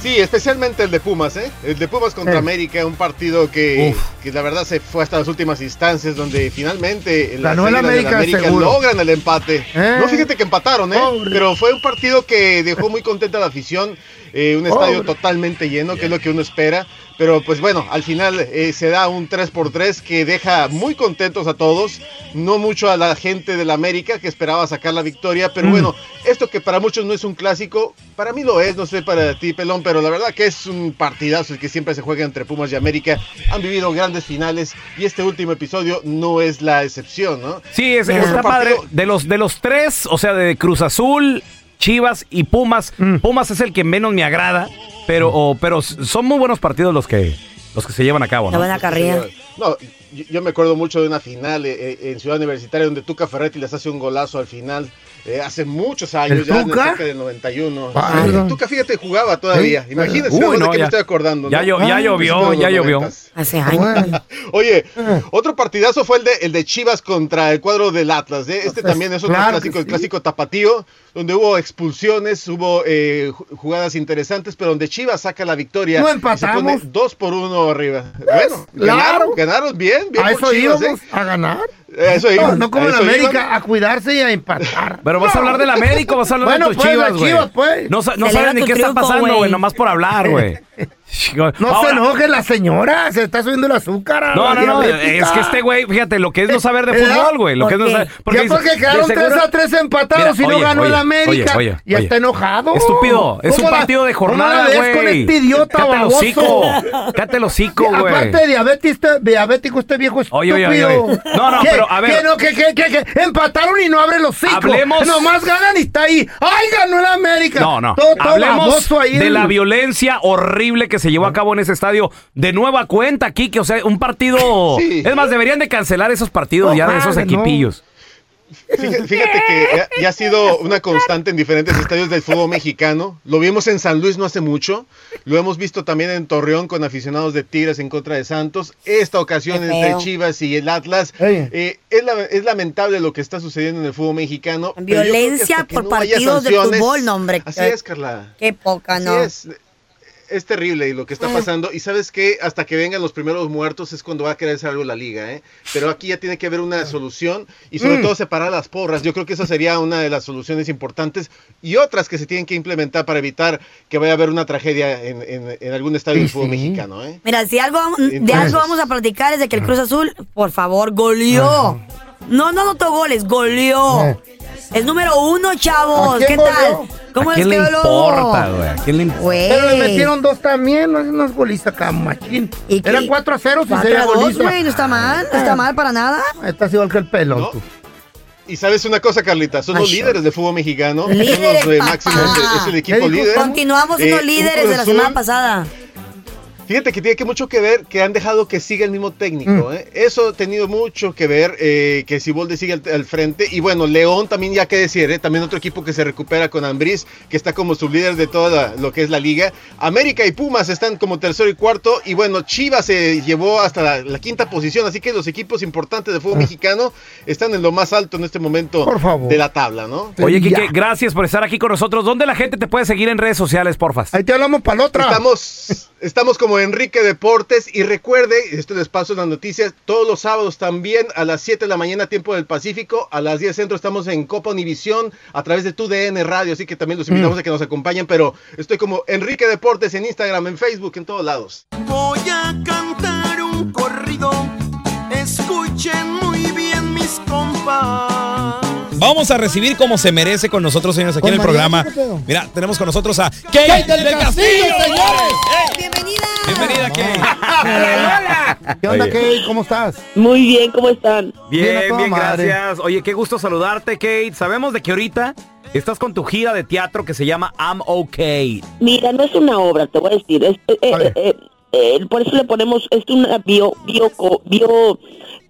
Sí, especialmente el de Pumas, ¿eh? El de Pumas contra Sí. América, un partido que, que la verdad se fue hasta las últimas instancias, donde finalmente las Águilas del América, seguro. logran el empate. ¿Eh? No, fíjate que empataron, ¿eh? Pero fue un partido que dejó muy contenta a la afición, eh, un estadio totalmente lleno, que es lo que uno espera. Pero pues bueno, al final eh, se da un 3 por 3 que deja muy contentos a todos, no mucho a la gente del América que esperaba sacar la victoria, pero Mm. bueno, esto que para muchos no es un clásico, para mí lo es, no sé para ti, Pelón, pero la verdad que es un partidazo el que siempre se juega entre Pumas y América. Han vivido grandes finales y este último episodio no es la excepción, ¿no? Sí, es, está padre. De los, de los tres, o sea, de Cruz Azul, Chivas y Pumas, Pumas es el que menos me agrada, pero, o- pero son muy buenos partidos los que, los que se llevan a cabo, ¿no? No, yo, yo me acuerdo mucho de una final eh, eh, en Ciudad Universitaria donde Tuca Ferretti les hace un golazo al final. Eh, hace muchos años, ¿El ya en cerca del 91. Ah, Sí, no. Tuca, fíjate, jugaba todavía. ¿Sí? Imagínense, Uy, ¿no? de no, qué ya- me estoy acordando. ya ¿no? llo- ya Ah, llovió, principios de los ya llovió. 90s. Hace años. <laughs> Oye, otro partidazo fue el de, el de Chivas contra el cuadro del Atlas. ¿eh? Este Pues, también es otro claro que clásico, el clásico tapatío, donde hubo expulsiones, hubo eh, ju- jugadas interesantes, pero donde Chivas saca la victoria. No y se pone empatamos. dos por uno arriba. Bueno, Claro. ganaron, ganaron bien, bien A por eso Chivas, íbamos, ¿eh? a ganar. Eso no, como en América, a cuidarse y a empatar. Pero vas a hablar del América o vas a hablar Bueno, de tus pues, chivas, güey. Pues. No, no sabes ni qué está pasando, güey, nomás por hablar, güey. <laughs> No se enoje la señora, se está subiendo el azúcar. No, no, no, es que este güey, fíjate, lo que es no saber de ¿Eh? fútbol, güey. Lo que es no saber. Ya dice, porque quedaron seguro- 3 a 3 empatados Mira, y no oye, ganó el América. oye, oye. está enojado. Estúpido, es un ¿Cómo la- partido de jornada, ¿Cómo la ves con güey. este idiota baboso? hocico, cállate el hocico, güey. Aparte de diabetes, este- diabético, este viejo Oye, oye, estúpido. oye, oye. No, no, pero, a ver. ¿Qué, no, que, que, que, que empataron y no abre los hocico. Hablemos- Nomás ganan y está ahí. ¡Ay, ganó el América! No, no. Todo, todo Hablemos ahí de la violencia horrible que se llevó a cabo en ese estadio. De nueva cuenta, aquí, que o sea, un partido. <laughs> Sí. Es más, deberían de cancelar esos partidos No, ya de esos no. equipillos. Fíjate, fíjate que ya, ya ha sido una constante en diferentes estadios del fútbol mexicano. Lo vimos en San Luis no hace mucho. Lo hemos visto también en Torreón con aficionados de Tigres en contra de Santos. Esta ocasión Qué entre feo. Chivas y el Atlas. Eh, es, la- es lamentable lo que está sucediendo en el fútbol mexicano. Violencia por no partidos de fútbol, no, hombre. Así es, Carla. Qué poca, Así ¿no? es. Es terrible lo que está Mm. pasando. Y sabes que hasta que vengan los primeros muertos es cuando va a querer hacer algo la liga, ¿eh? Pero aquí ya tiene que haber una solución y sobre Mm. todo separar las porras. Yo creo que esa sería una de las soluciones importantes y otras que se tienen que implementar para evitar que vaya a haber una tragedia en, en- en algún estadio del fútbol mexicano, ¿eh? Mira, si algo, vamos- de algo vamos a platicar es de que el Cruz Azul, por favor, goleó. No, no anotó goles, goleó. Es número uno, chavos. ¿A quién ¿Qué goleó? tal? ¿Cómo ¿A les quién le quedó importa, güey? ¿A quién le importa? Güey. Pero le metieron dos también, no es unos golistas acá, machín. Eran 4 a 0 si 4 sería a 2, golista. güey, no está mal, no está mal para nada. Estás igual que el pelón, ¿No? tú. Y sabes una cosa, Carlita, son los Ay, líderes del fútbol mexicano. son Líderes, los eh, máximos, es el ¿Qué equipo líder. Continuamos siendo Eh, líderes de la semana pasada. Fíjate que tiene que mucho que ver que han dejado que siga el mismo Mm. técnico. ¿eh? Eso ha tenido mucho que ver eh, que Sibolde sigue al, al frente. Y bueno, León también ya que decir, ¿eh? también otro equipo que se recupera con Ambriz, que está como sublíder de toda la- lo que es la liga. América y Pumas están como tercero y cuarto. Y bueno, Chivas se llevó hasta la, la quinta posición. Así que los equipos importantes de fútbol mexicano están en lo más alto en este momento Ah. Por favor. de la tabla, ¿no? Oye. Kike, gracias por estar aquí con nosotros. ¿Dónde la gente te puede seguir en redes sociales, porfas? Ahí te hablamos para la otra. Estamos, estamos como Enrique Deportes y recuerde, esto les paso las noticias, todos los sábados también a las 7 de la mañana tiempo del Pacífico, a las 10 centro estamos en Copa Univisión a través de tu DN Radio, así que también los invitamos a que nos acompañen, pero estoy como Enrique Deportes en Instagram, en Facebook, en todos lados. Voy a cantar un corrido. Escuchen muy bien mis compas. Vamos a recibir como se merece con nosotros, señores, aquí en el programa. Mira, tenemos con nosotros a Kate Kate del del Castillo, Castillo, señores. Bienvenida. Bienvenida, Kate. ¿Qué onda, Oye. Kate? ¿Cómo estás? Muy bien, ¿cómo están? Bien, Bien, gracias. Oye, qué gusto saludarte, Kate. Sabemos de que ahorita estás con tu gira de teatro que se llama I'm Okay. Mira, no es una obra, te voy a decir. Es, eh, eh, A eh, eh, por eso le ponemos, es una bio, bio, bio,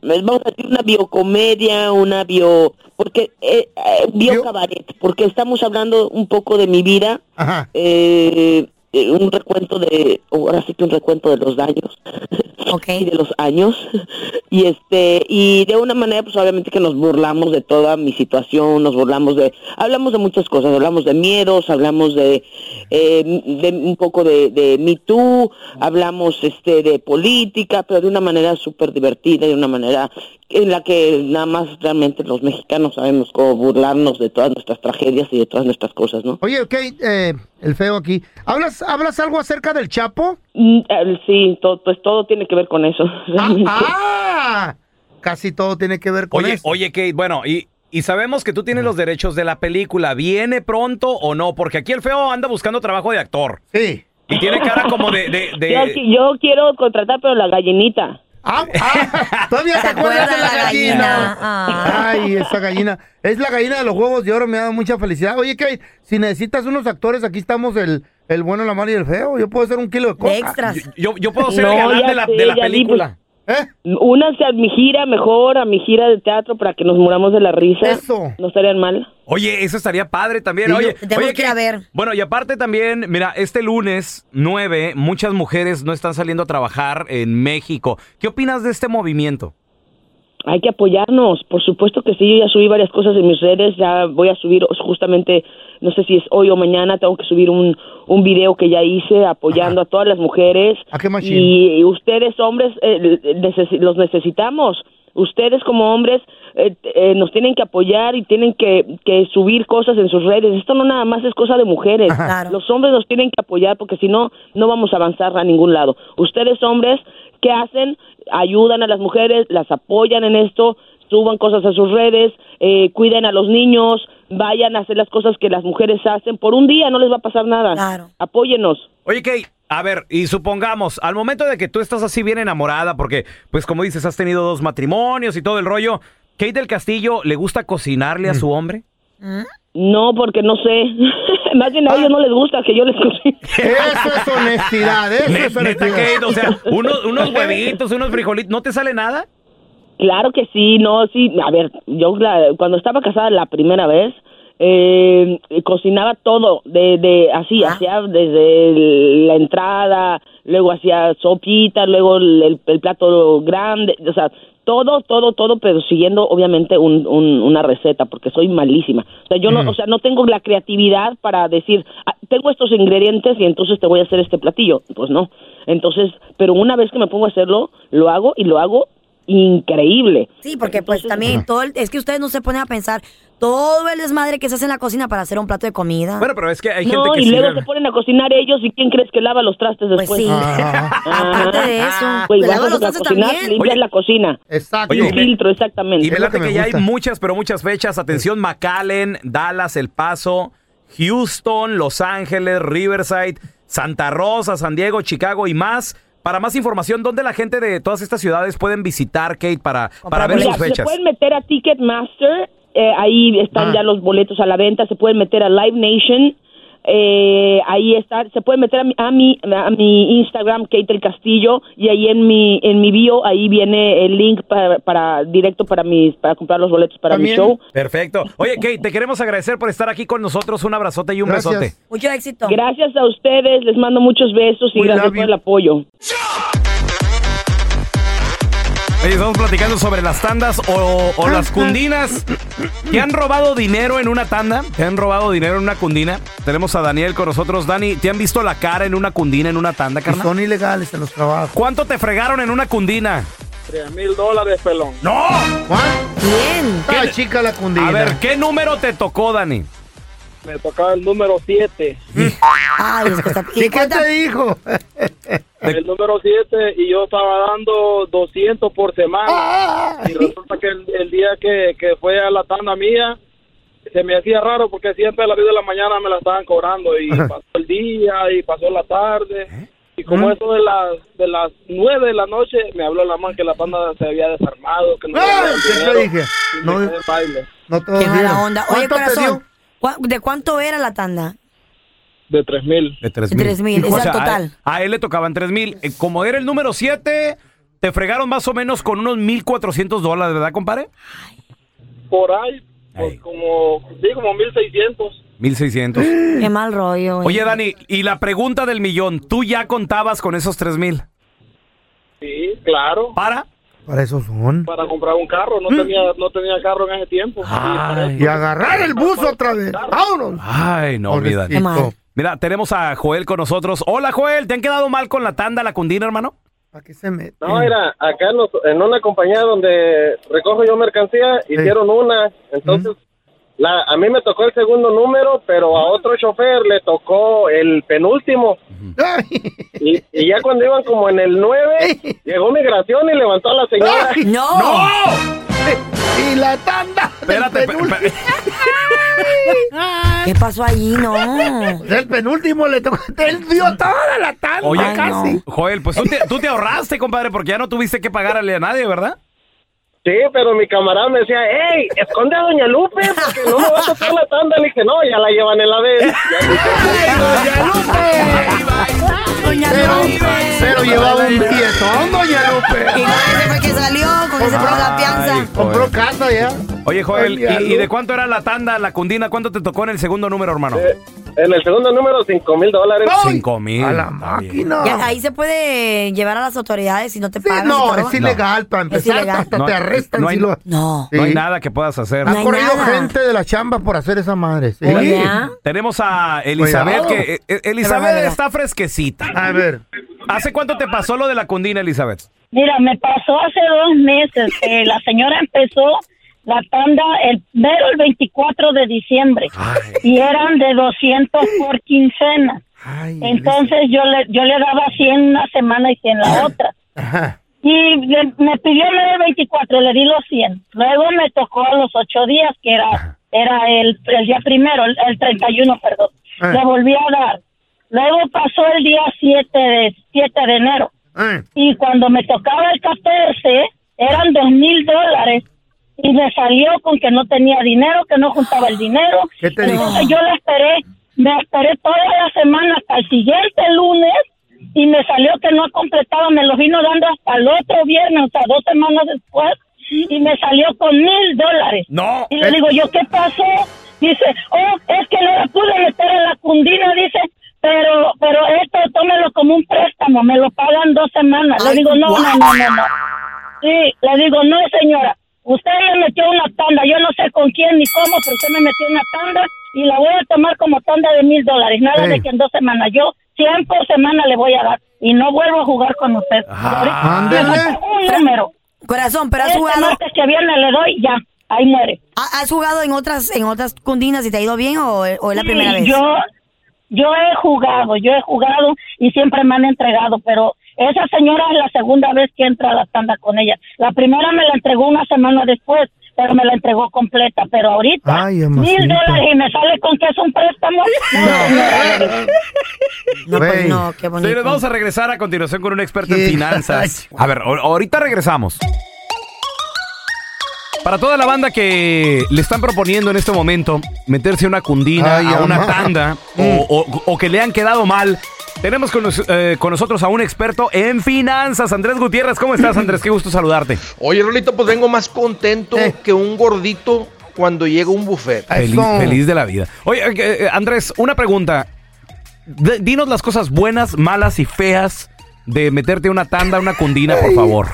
vamos a decir una biocomedia, una bio, porque, eh, eh, bio, Bio- cabaret, porque estamos hablando un poco de mi vida, Ajá. eh, eh, un recuento de, ahora sí que un recuento de los daños. <laughs> Ok. y de los años <laughs> y este y de una manera pues obviamente que nos burlamos de toda mi situación nos burlamos de hablamos de muchas cosas hablamos de miedos hablamos de, eh, de un poco de, de Me Too hablamos este de política pero de una manera súper divertida y de una manera en la que nada más realmente los mexicanos sabemos cómo burlarnos de todas nuestras tragedias y de todas nuestras cosas no Oye, Kate, eh, el feo aquí. ¿Hablas, ¿Hablas algo acerca del Chapo? Mm, eh, sí todo, pues todo tiene que ver con eso <laughs> realmente. ¡Ah! Casi todo tiene que ver con Oye, eso. oye, Kate, bueno, y, y sabemos que tú tienes los derechos de la película. ¿Viene pronto o no? Porque aquí el feo anda buscando trabajo de actor. Sí. Y tiene cara como de... de, <laughs> de- yo, qui- yo quiero contratar pero la gallinita Ah, ah, <laughs> ¿Todavía te acuerdas de la gallina? Ay, esa gallina. Es la gallina de los huevos de oro, me ha dado mucha felicidad. Oye, Kate, si necesitas unos actores, aquí estamos el, el bueno, la mala y el feo. Yo puedo hacer un kilo de coca. Yo, yo puedo ser No, el galán de la, sé, de la ya vi, película. Únanse a mi gira mejor, a mi gira de teatro para que nos muramos de la risa. Eso. No estarían mal. Oye, eso estaría padre también. Sí, Oye, oye, que ir a ver. Bueno, y aparte también, mira, este lunes 9, muchas mujeres no están saliendo a trabajar en México. ¿Qué opinas de este movimiento? Hay que apoyarnos, por supuesto que sí, yo ya subí varias cosas en mis redes, ya voy a subir justamente, no sé si es hoy o mañana, tengo que subir un, un video que ya hice apoyando a todas las mujeres. ¿A qué machín? Y ustedes, hombres, eh, necesi- los necesitamos. ustedes como hombres eh, eh, nos tienen que apoyar y tienen que, que subir cosas en sus redes. Esto no nada más es cosa de mujeres. Claro. Los hombres nos tienen que apoyar porque si no, no vamos a avanzar a ningún lado. Ustedes hombres, ¿qué hacen? Ayudan a las mujeres, las apoyan en esto, suban cosas a sus redes, eh, cuiden a los niños, vayan a hacer las cosas que las mujeres hacen. Por un día no les va a pasar nada. Claro. Apóyenos. Oye, Kate, a ver, y supongamos, al momento de que tú estás así bien enamorada, porque, pues como dices, has tenido dos matrimonios y todo el rollo, ¿Kate del Castillo le gusta cocinarle a su hombre? No, porque no sé. <laughs> Más bien a ellos no les gusta que yo les cocine. <laughs> Eso es honestidad, eso Ne- es honestidad. Kate, o sea, unos, unos <laughs> huevitos, unos frijolitos, ¿no te sale nada? Claro que sí, no, sí. A ver, yo la- cuando estaba casada la primera vez, eh, cocinaba todo, de, de así, hacía desde el- la entrada, luego hacía sopita, luego el, el- el plato grande, o sea, todo, todo, todo, pero siguiendo obviamente un, un- una receta, porque soy malísima. O sea, yo no, o sea, no tengo la creatividad para decir, "Ah, tengo estos ingredientes y entonces te voy a hacer este platillo. Pues no. Entonces, pero una vez que me pongo a hacerlo, lo hago y lo hago increíble. Sí, porque pues también todo el- es que ustedes no se ponen a pensar todo el desmadre que se hace en la cocina para hacer un plato de comida. Bueno, pero es que hay no, gente que y sí luego le- se ponen a cocinar ellos y quién crees que lava los trastes después. Pues sí. <laughs> Aparte de eso, que vas lava los cocinar, trastes también. limpias Oye. la cocina. Exacto. Oye, Un y me- filtro, exactamente. Y fíjate que, ya hay muchas, pero muchas fechas. Atención, McAllen, Dallas, El Paso, Houston, Los Ángeles, Riverside, Santa Rosa, San Diego, Chicago y más. Para más información, ¿dónde la gente de todas estas ciudades pueden visitar, Kate, para, para ver Mira, sus fechas? Se pueden meter a Ticketmaster, eh, ahí están Ah. ya los boletos a la venta, se pueden meter a Live Nation, eh, ahí está, se pueden meter a mi, a mi, a mi Instagram, Kate el Castillo, y ahí en mi, en mi bio, ahí viene el link para, para directo para mis, para comprar los boletos para mi show. Perfecto. Oye, Kate, te queremos agradecer por estar aquí con nosotros. Un abrazote y un Gracias. besote. Mucho éxito. Gracias a ustedes, les mando muchos besos y We gracias por you. el apoyo. Oye, estamos platicando sobre las tandas o, o las cundinas. ¿Te han robado dinero en una tanda? ¿Te han robado dinero en una cundina? Tenemos a Daniel con nosotros. Dani, ¿te han visto la cara en una cundina, en una tanda, carnal? son ilegales en los trabajos. ¿Cuánto te fregaron en una cundina? Tres mil dólares, pelón. ¡No! Bien. Está chica la cundina. A ver, ¿qué número te tocó, Dani? Me tocaba el número 7. Ay, es que está... ¿Y qué te dijo? El número 7 y yo estaba dando 200 por semana. Y resulta que el, el día que, que fue a la tanda mía, se me hacía raro porque siempre a las 10 de la mañana me la estaban cobrando. Y pasó el día y pasó la tarde. Y como eso de las, de las 9 de la noche, me habló la man que la tanda se había desarmado. Que no ¡Ay! había ¿Qué te dije? No, baile. no te Qué mala onda. Oye, ¿Cuánto te corazón, ¿cuá- ¿de cuánto era la tanda? De 3 mil. De tres De mil. tres mil, ese O sea, el a- total. A, él le tocaban tres mil. Eh, Como era el número 7, te fregaron más o menos con unos 1,400 dólares, ¿verdad, compadre? Por ahí, pues como, sí, como 1600. 1,600. <gasps> Qué mal rollo. güey. Oye, Dani, y la pregunta del millón, ¿tú ya contabas con esos tres mil? Sí, claro. ¿Para? Para eso son. Para comprar un carro. No tenía no tenía carro en ese tiempo. Y agarrar el bus otra vez. ¡Vámonos! Ay, no. Pobrecito. Mira, tenemos a Joel con nosotros. Hola, Joel, ¿te han quedado mal con la tanda, la cundina, hermano? ¿Para qué se mete? No, mira, acá en, los- en una compañía donde recojo yo mercancía, hicieron una, entonces la, a mí me tocó el segundo número, pero a otro chofer le tocó el penúltimo. Y, y ya cuando iban como en el 9, llegó migración y levantó a la señora. ¡Ay! <laughs> ¡No! <laughs> Y la tanda. Espérate, ¿Qué pasó allí? No. El penúltimo le tocó. Él dio toda la tanda Oye, casi. Joel, pues tú te, tú te ahorraste, compadre, porque ya no tuviste que pagarle a nadie, ¿verdad? Sí, pero mi camarada me decía, hey, esconde a Doña Lupe porque no me va a tocar la tanda. Le dije, no, ya la llevan en la vez. Doña Pero, Lupe. pero llevaba un billetón, Doña Lupe. Y con ese fue que salió, con ese fue la. Joel. Compró casa ya. Oye, Joel, ¿y, y de cuánto era la tanda, la cundina? ¿Cuánto te tocó en el segundo número, hermano? En el segundo número, cinco mil dólares. Cinco mil. A la máquina. Ya, ahí se puede llevar a las autoridades si no te Sí, pagan. no, y todo. es ilegal para empezar. ilegal. Hasta No, te arrestan no hay- si lo. No. No hay Sí. nada que puedas hacer. Ha No hay corrido nada. gente de la chamba por hacer esa madre. sí. Tenemos a Elizabeth, Cuidado. que eh, eh, Elizabeth está fresquecita. A ver. ¿Hace cuánto te pasó lo de la cundina, Elizabeth? Mira, me pasó hace dos meses. que la señora empezó la tanda el mero el 24 de diciembre y eran de 200 por quincena. Entonces yo le yo le daba 100 una semana y 100 la otra. Y le- me pidió el 24, le di los 100. Luego me tocó a los 8 días, que era era el, el día primero, el, el 31, perdón. Ah. Le volví a dar. Luego pasó el día 7 de, 7 de enero. Y cuando me tocaba el 14, eran dos mil dólares. Y me salió con que no tenía dinero, que no juntaba el dinero. ¿Qué te dijo? Entonces yo la esperé, me esperé toda la semana hasta el siguiente lunes y me salió que no completaba, me lo vino dando hasta el otro viernes, o sea, dos semanas después, y me salió con mil dólares. No. Y le digo, ¿yo qué pasó? Dice, oh, es que no la pude meter en la cundina, dice, pero pero esto tómelo como un préstamo, me lo pagan dos semanas. Le digo, no, no, no, no, no. Sí, le digo, no, señora, usted me metió una tanda, yo no sé con quién ni cómo, pero usted me metió una tanda y la voy a tomar como tanda de mil dólares. Nada Ey. de que en dos semanas, yo 100 por semana le voy a dar y no vuelvo a jugar con usted. Ah, un número. Corazón, pero has Este jugado. martes que viene le doy, ya, ahí muere. ¿Ha- ¿Has jugado en otras en otras cundinas y te ha ido bien o, o es la Sí, primera vez? Yo, yo he jugado, yo he jugado y siempre me han entregado, pero esa señora es la segunda vez que entra a la tanda con ella. La primera me la entregó una semana después, pero me la entregó completa. Pero ahorita, Ay, mil dólares y me sale con que es un préstamo. No. No, pues no, qué bonito. Señores, vamos a regresar a continuación con un experto en finanzas. A ver, ahor- ahorita regresamos. Para toda la banda que le están proponiendo en este momento meterse a una cundina, Ay, a una tanda, o, o- o que le han quedado mal, tenemos con, nos- eh, con nosotros a un experto en finanzas, Andrés Gutiérrez. ¿Cómo estás, Andrés? Qué gusto saludarte. Oye, Rolito, pues vengo más contento que un gordito cuando llega a un buffet. Feliz, feliz de la vida. Oye, eh, eh, Andrés, una pregunta. Dinos las cosas buenas, malas y feas de meterte una tanda, una cundina, por favor.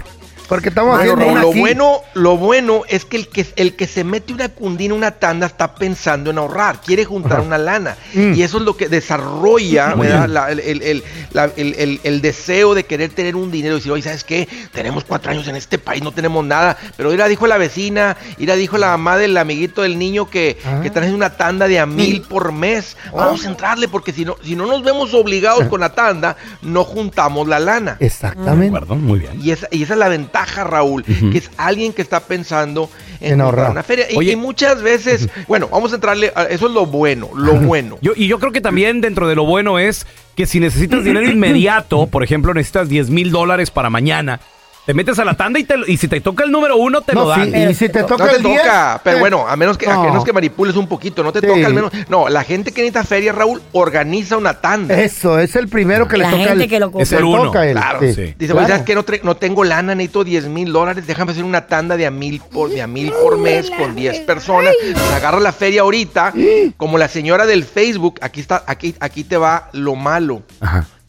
Porque estamos Bueno, haciendo Raúl, lo aquí. bueno, lo bueno es que el que el que se mete una cundina, una tanda, está pensando en ahorrar, quiere juntar una lana. Y eso es lo que desarrolla. La- el, el- el- la- el- el- el deseo de querer tener un dinero y decir, oye, ¿sabes qué? Tenemos cuatro años en este país, no tenemos nada. Pero ira dijo la vecina, ira dijo la mamá del amiguito del niño que, que trae una tanda de a mil por mes. Vamos a entrarle, porque si no, si no nos vemos obligados con la tanda, no juntamos la lana. Exactamente. muy bien. Y esa, y esa es la ventaja, Raúl, que es alguien que está pensando en, ahorrar. una feria. Y, Oye. y muchas veces, bueno, vamos a entrarle, a- eso es lo bueno, lo bueno. Yo, y yo creo que también dentro de lo bueno es que si necesitas dinero <clears throat> inmediato, por ejemplo, necesitas 10 mil dólares para mañana, te metes a la tanda y, te y si te toca el número uno, te lo dan. sí, y si te toca no te el 10, toca, pero eh, bueno, a menos que, a no. menos que manipules un poquito, no te Sí. toca al menos. No, la gente que necesita feria, Raúl, organiza una tanda. Eso, es el primero que le La toca gente el, que lo ocupa. Es el uno. toca Claro, sí. Dice, Claro. oye, ¿sabes qué? No, no tengo lana, necesito 10 mil dólares, déjame hacer una tanda de a mil por, de a mil por mes con 10 personas. Pues agarra la feria ahorita, como la señora del Facebook, aquí está, aquí, aquí te va lo malo.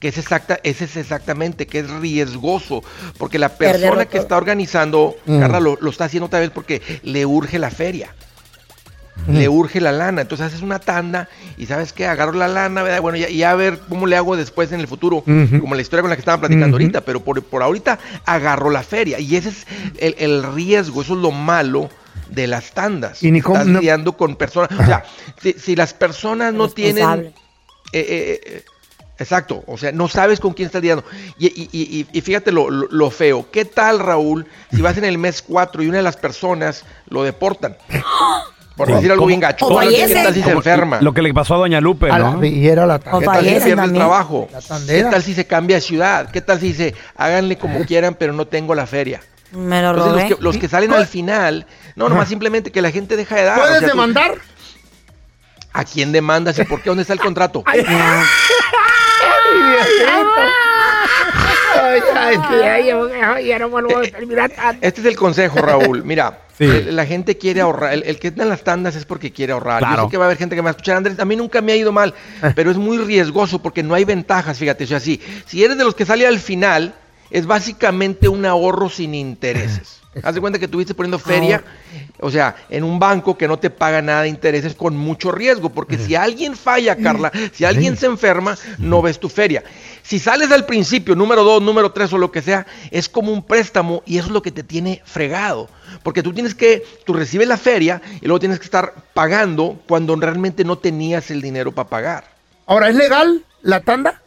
Que es exacta, ese es exactamente, que es riesgoso, porque la persona que está organizando, Mm. Carla, lo, lo está haciendo otra vez porque le urge la feria. Le urge la lana, entonces haces una tanda y sabes qué, agarro la lana, ¿verdad? bueno, ya, ya a ver cómo le hago después en el futuro, como la historia con la que estaban platicando ahorita, pero por, por ahorita agarro la feria. Y ese es el, el riesgo, eso es lo malo de las tandas. Y ni Estás no- lidiando con personas, o sea, si, si las personas no tienen... Eh, eh, eh, Exacto, o sea, no sabes con quién estás lidiando. Y, y- y- y- fíjate lo, lo- lo feo. ¿Qué tal, Raúl, si vas en el mes 4 y una de las personas lo deportan? Por Sí. decir algo ¿Cómo- bien gacho. o ¿Qué tal si se enferma? Lo que le pasó a Doña Lupe, A la- ¿no? y era la ¿Qué tal si pierde el trabajo? ¿Qué tal si se cambia de ciudad? ¿Qué tal si dice, háganle como quieran, pero no tengo la feria? Me lo Entonces, robé. los que, los que salen al final, no, nomás simplemente que la gente deja de dar. ¿Puedes o sea, tú- demandar? ¿A quién demandas y por qué? ¿Dónde está el contrato? Ay, ay, ay, Este es el consejo, Raúl. Mira, Sí. el- la gente quiere ahorrar. El, el que está en las tandas es porque quiere ahorrar. Claro. Yo sé que va a haber gente que me va a escuchar, Andrés. A mí nunca me ha ido mal, <laughs> pero es muy riesgoso porque no hay ventajas, fíjate. O sea, si, si eres de los que sale al final, es básicamente un ahorro sin intereses. Haz de cuenta que estuviste poniendo feria, o sea, en un banco que no te paga nada de intereses con mucho riesgo, porque si alguien falla, Carla, si alguien se enferma, no ves tu feria. Si sales al principio, número dos, número tres o lo que sea, es como un préstamo y eso es lo que te tiene fregado. Porque tú tienes que, tú recibes la feria y luego tienes que estar pagando cuando realmente no tenías el dinero para pagar. Ahora, ¿es legal la tanda?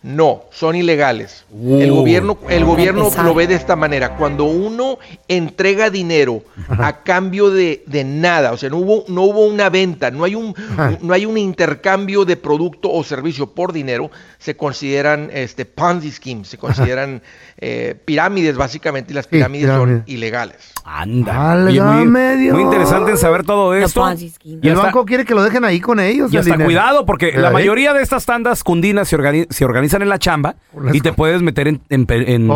No, son ilegales. El gobierno, el gobierno lo ve de esta manera. Cuando uno entrega dinero a cambio de, de nada, o sea, no hubo, no hubo una venta, no hay un, no hay un intercambio de producto o servicio por dinero, se consideran este, Ponzi schemes, se consideran eh, pirámides básicamente, y las pirámides son ilegales. Anda. Oye, muy, muy interesante en saber todo esto. Y el hasta- banco quiere que lo dejen ahí con ellos. Y el hasta dinero. cuidado, porque la mayoría de estas tandas cundinas se, organi- se organizan en la chamba y te puedes meter en, en, en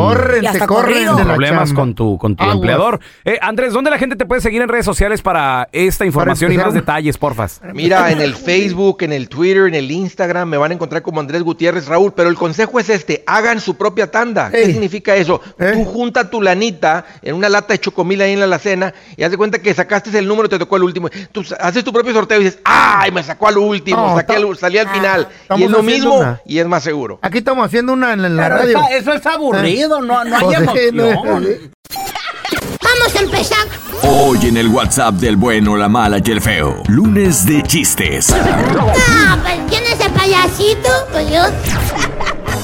Corren, problemas con tu, con tu Aguas. empleador. Eh, Andrés, ¿dónde la gente te puede seguir en redes sociales para esta información y más detalles, porfas? Mira, en el Facebook, en el Twitter, en el Instagram, me van a encontrar como Andrés Gutiérrez Raúl, pero el consejo es este, hagan su propia tanda. ¿Qué significa eso? Tú junta tu lanita en una lata de chocomil ahí en la alacena y haz de cuenta que sacaste el número y te tocó el último. Tú haces tu propio sorteo y dices, ¡ay, me sacó al último! No, saqué al- salí al final. Y es lo mismo una. y es más seguro. Aquí estamos haciendo una en, en la Pero radio. esa- eso es aburrido, no, no hay Pues sí, emoción. Vamos a empezar. Hoy en el WhatsApp del bueno, la mala y el feo. Lunes de chistes. Ah, pues ¿quién es el payasito? Pues yo.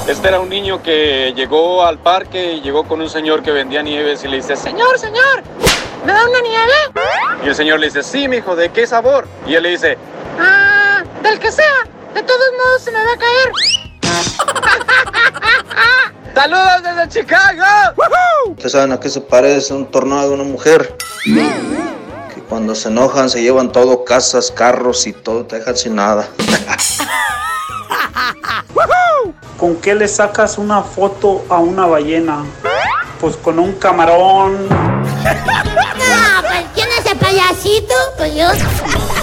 Este era un niño que llegó al parque y llegó con un señor que vendía nieves y le dice, señor, señor, ¿me da una nieve? Y el señor le dice, sí, mijo, ¿de qué sabor? Y él le dice, Ah, del que sea. De todos modos se me va a caer. <laughs> ¡Saludos desde Chicago! Ustedes saben a qué se parece un tornado de una mujer. Que cuando se enojan se llevan todo, casas, carros y todo, te dejan sin nada. <laughs> ¿Con qué le sacas una foto a una ballena? Pues con un camarón. <laughs> Ah, pues ¿quién es el payasito? Pues yo.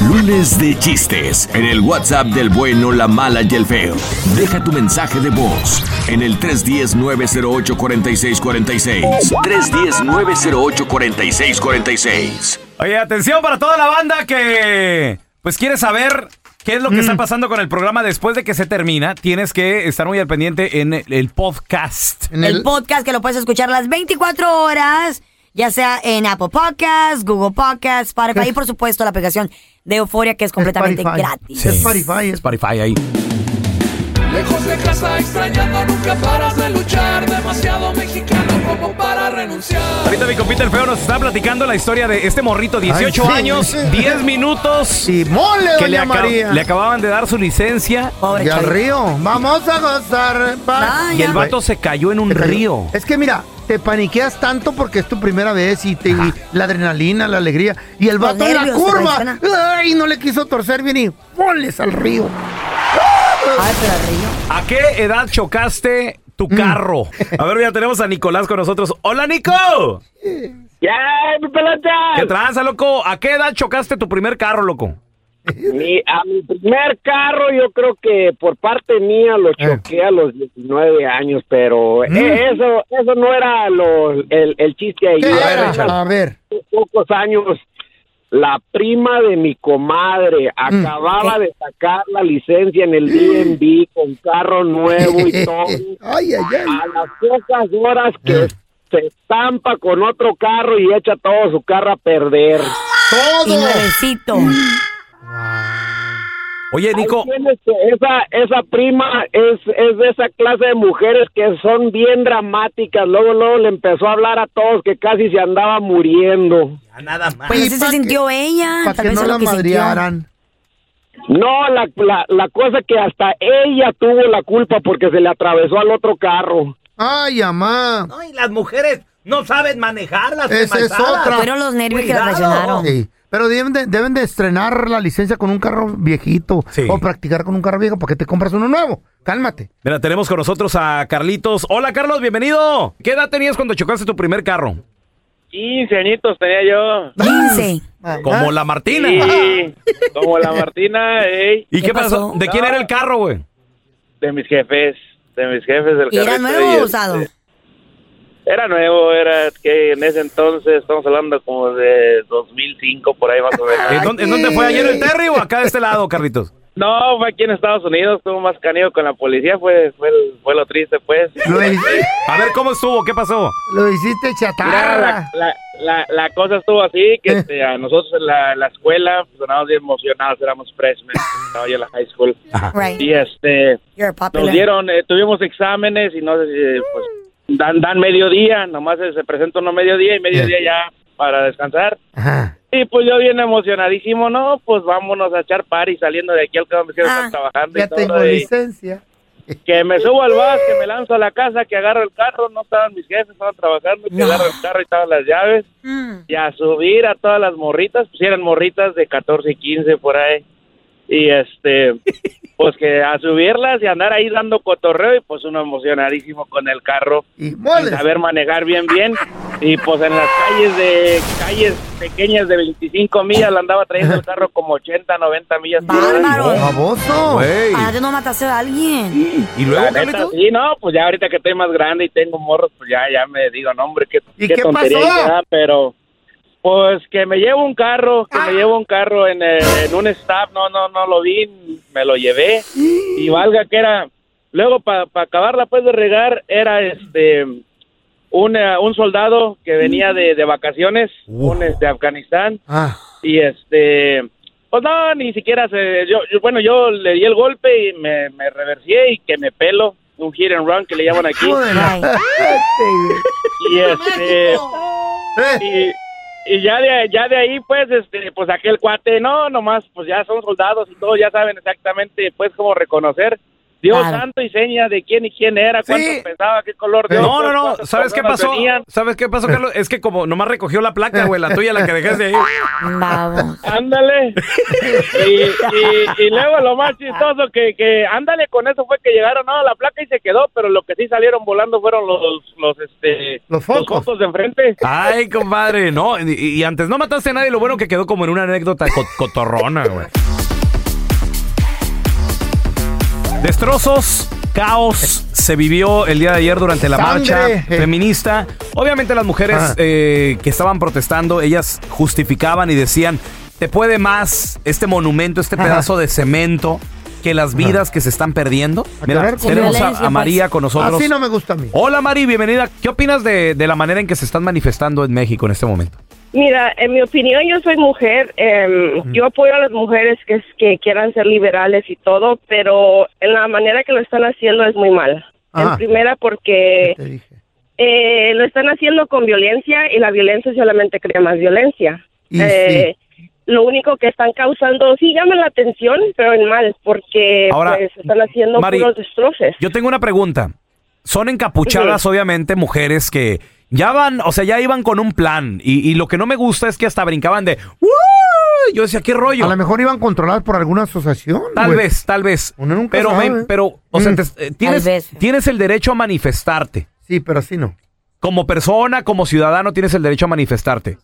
Lunes de chistes en el WhatsApp del bueno, la mala y el feo. Deja tu mensaje de voz en el 310-908-4646. 310-908-4646. Oye, atención para toda la banda que pues quiere saber qué es lo que Mm. está pasando con el programa después de que se termina. Tienes que estar muy al pendiente en el, el podcast. el... podcast que lo puedes escuchar las 24 horas, ya sea en Apple Podcasts, Google Podcasts, Spotify y por supuesto la aplicación de Euforia que es completamente Spotify. gratis. Es Spotify. es- Spotify ahí. Lejos de casa extrañando nunca paras de luchar Demasiado mexicano como para renunciar Ahorita mi compita el feo nos está platicando la historia de este morrito, 18 Ay, sí. años, <laughs> 10 minutos. Y mole, que le, doña María. le acababan de dar su licencia. Y al río. Vamos a gozar. pa- Y el vato se cayó en un río. Es que mira, te paniqueas tanto porque es tu primera vez y, te, y la adrenalina, la alegría. Y el vato en la nervios, curva. Ay, no le quiso torcer bien y ¡poles al río! ¿A qué edad chocaste tu Mm. carro? A ver, ya tenemos a Nicolás con nosotros. ¡Hola, Nico! ¡Ya, mi pelota! ¿Qué tranza, loco? ¿A qué edad chocaste tu primer carro, loco? <laughs> Mi- a mi primer carro yo creo que por parte mía lo choqué a los 19 años, pero eh, eso eso no era lo, el, el chiste ahí. ¿Qué Era era? A ver. pocos años la prima de mi comadre acababa de sacar la licencia en el DMV <gasps> con carro nuevo y todo. <laughs> Ay, ay, ay. A las pocas horas que se estampa con otro carro y echa todo su carro a perder. Todo. Y nuevecito. <gasps> Oye, Nico. Esa, esa prima es, es de esa clase de mujeres que son bien dramáticas. Luego, luego le empezó a hablar a todos que casi se andaba muriendo. Nada más. Pues así se sintió ella. Para que no la madrearan. No, la, la, la cosa que hasta ella tuvo la culpa porque se le atravesó al otro carro. Ay, amá. No, y las mujeres no saben manejarlas. Esa es otra. Fueron los nervios que la Cuidado. traicionaron. Sí. Pero deben de, deben de estrenar la licencia con un carro viejito Sí. o practicar con un carro viejo porque te compras uno nuevo. Cálmate. Mira, tenemos con nosotros a Carlitos. Hola, Carlos, bienvenido. ¿Qué edad tenías cuando chocaste tu primer carro? 15 añitos tenía yo. 15. Como la Martina. Sí, como la Martina, ey. ¿Y qué, ¿Qué pasó? pasó? ¿De quién era el carro, güey? De mis jefes, de mis jefes del ¿Y era nuevo o este, usado? Era nuevo, era que en ese entonces, estamos hablando como de 2005, por ahí más o menos. <laughs> ¿En dónde, en dónde fue? ¿Ayer en el Terry o acá de este lado, Carlitos? No, fue aquí en Estados Unidos, estuvo más canío con la policía, fue, fue, el- fue lo triste, pues. A ver, ¿cómo estuvo? ¿Qué pasó? Lo hiciste Mira, chatarra. la, la, la, la cosa estuvo así, que este, a nosotros en la, la escuela pues, andábamos bien emocionados, éramos freshmen, estaba yo en la high school. Right. Y este, nos dieron, eh, tuvimos exámenes y no sé si, pues, dan, dan mediodía, nomás se, se presenta uno mediodía y mediodía ya para descansar. Y pues yo bien emocionadísimo, no, pues vámonos a echar party saliendo de aquí al me quiero estar trabajando y Ya todo. tengo y- licencia. que me subo al bus, que me lanzo a la casa, que agarro el carro, no estaban mis jefes, estaban trabajando, que agarro el carro y estaban las llaves, y a subir a todas las morritas, pues eran morritas de 14 y 15 por ahí, y este, <laughs> pues que a subirlas y andar ahí dando cotorreo, y pues uno emocionadísimo con el carro, sin saber manejar bien bien, y pues en las calles de, calles pequeñas de 25 millas, la andaba trayendo el carro como 80, 90 millas. por hora. Bárbaro. Baboso. ¿Para qué no mataste a alguien? ¿Y La neta, sí, no, pues ya ahorita que estoy más grande y tengo morros, pues ya, ya me digo, no, hombre, qué, ¿Y qué qué tontería pasó? Pero, pues que me llevo un carro, que me llevo un carro en, eh, en un stop, no, no, no lo vi, me lo llevé, y valga que era, luego para acabarla pues de regar, era este, un, eh, un soldado que venía de, de vacaciones, un de Afganistán, Ah. y este pues no ni siquiera se yo, yo- bueno yo le di el golpe y me, me reversié y que me pelo un hit and run que le llaman aquí. <laughs> Y este y, y ya de ya de ahí pues este pues aquel cuate no nomás pues ya son soldados y todos ya saben exactamente pues cómo reconocer Dios Claro. santo y seña de quién y quién era, cuánto pesaba, qué color de No, ojos, no, no. ¿Sabes qué pasó? venían. ¿Sabes qué pasó, Carlos? Es que como nomás recogió la placa, güey, la tuya, la que dejaste ahí. Vamos. Ándale. Y, y, y luego lo más chistoso que, que ándale con eso fue que llegaron no, la placa y se quedó, pero lo que sí salieron volando fueron los los este los focos, de enfrente. Ay, compadre, no. Y, y antes no mataste a nadie, lo bueno que quedó como en una anécdota co- cotorrona, güey. Destrozos, caos se vivió el día de ayer durante la Sangre. marcha feminista. Obviamente las mujeres eh, que estaban protestando, ellas justificaban y decían, te puede más este monumento, este Ajá. pedazo de cemento que las vidas que se están perdiendo. Mira, tenemos a, a María pues. con nosotros. Así no me gusta a mí. Hola Mari, bienvenida. ¿Qué opinas de, de la manera en que se están manifestando en México en este momento? Mira, en mi opinión, yo soy mujer. em, Yo apoyo a las mujeres que, que quieran ser liberales y todo, pero en la manera que lo están haciendo es muy mal. En primera, porque eh, lo están haciendo con violencia y la violencia solamente crea más violencia. Y Eh, Lo único que están causando, sí llama la atención, pero en mal, porque Ahora, pues están haciendo Mari, puros destrozos. Yo tengo una pregunta. Son encapuchadas, obviamente, mujeres que ya van, o sea, ya iban con un plan. Y, y lo que no me gusta es que hasta brincaban de. "¡Uh!". Yo decía, ¿qué rollo? A lo mejor iban controladas por alguna asociación. Tal güey. vez, tal vez. nunca pero, sabe. pero, o sea, Mm. te- eh, tienes, el derecho a manifestarte. Sí, pero así no. Como persona, como ciudadano, tienes el derecho a manifestarte.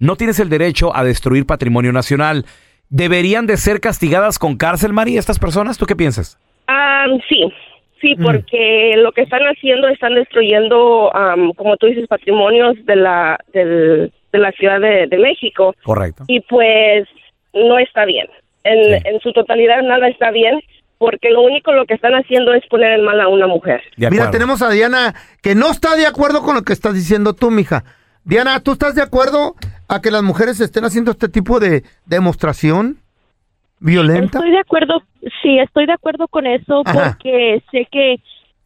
No tienes el derecho a destruir patrimonio nacional. ¿Deberían de ser castigadas con cárcel, Mari, estas personas? ¿Tú qué piensas? Ah, sí, sí, Mm. porque lo que están haciendo están destruyendo, am, como tú dices, patrimonios de la del- de la Ciudad de, de México Correcto. y pues no está bien. En, en su totalidad nada está bien porque lo único lo que están haciendo es poner en mal a una mujer. Mira, tenemos a Diana que no está de acuerdo con lo que estás diciendo tú, mija. Diana, ¿tú estás de acuerdo a que las mujeres estén haciendo este tipo de demostración violenta? Estoy de acuerdo, sí, estoy de acuerdo con eso Ajá. porque sé que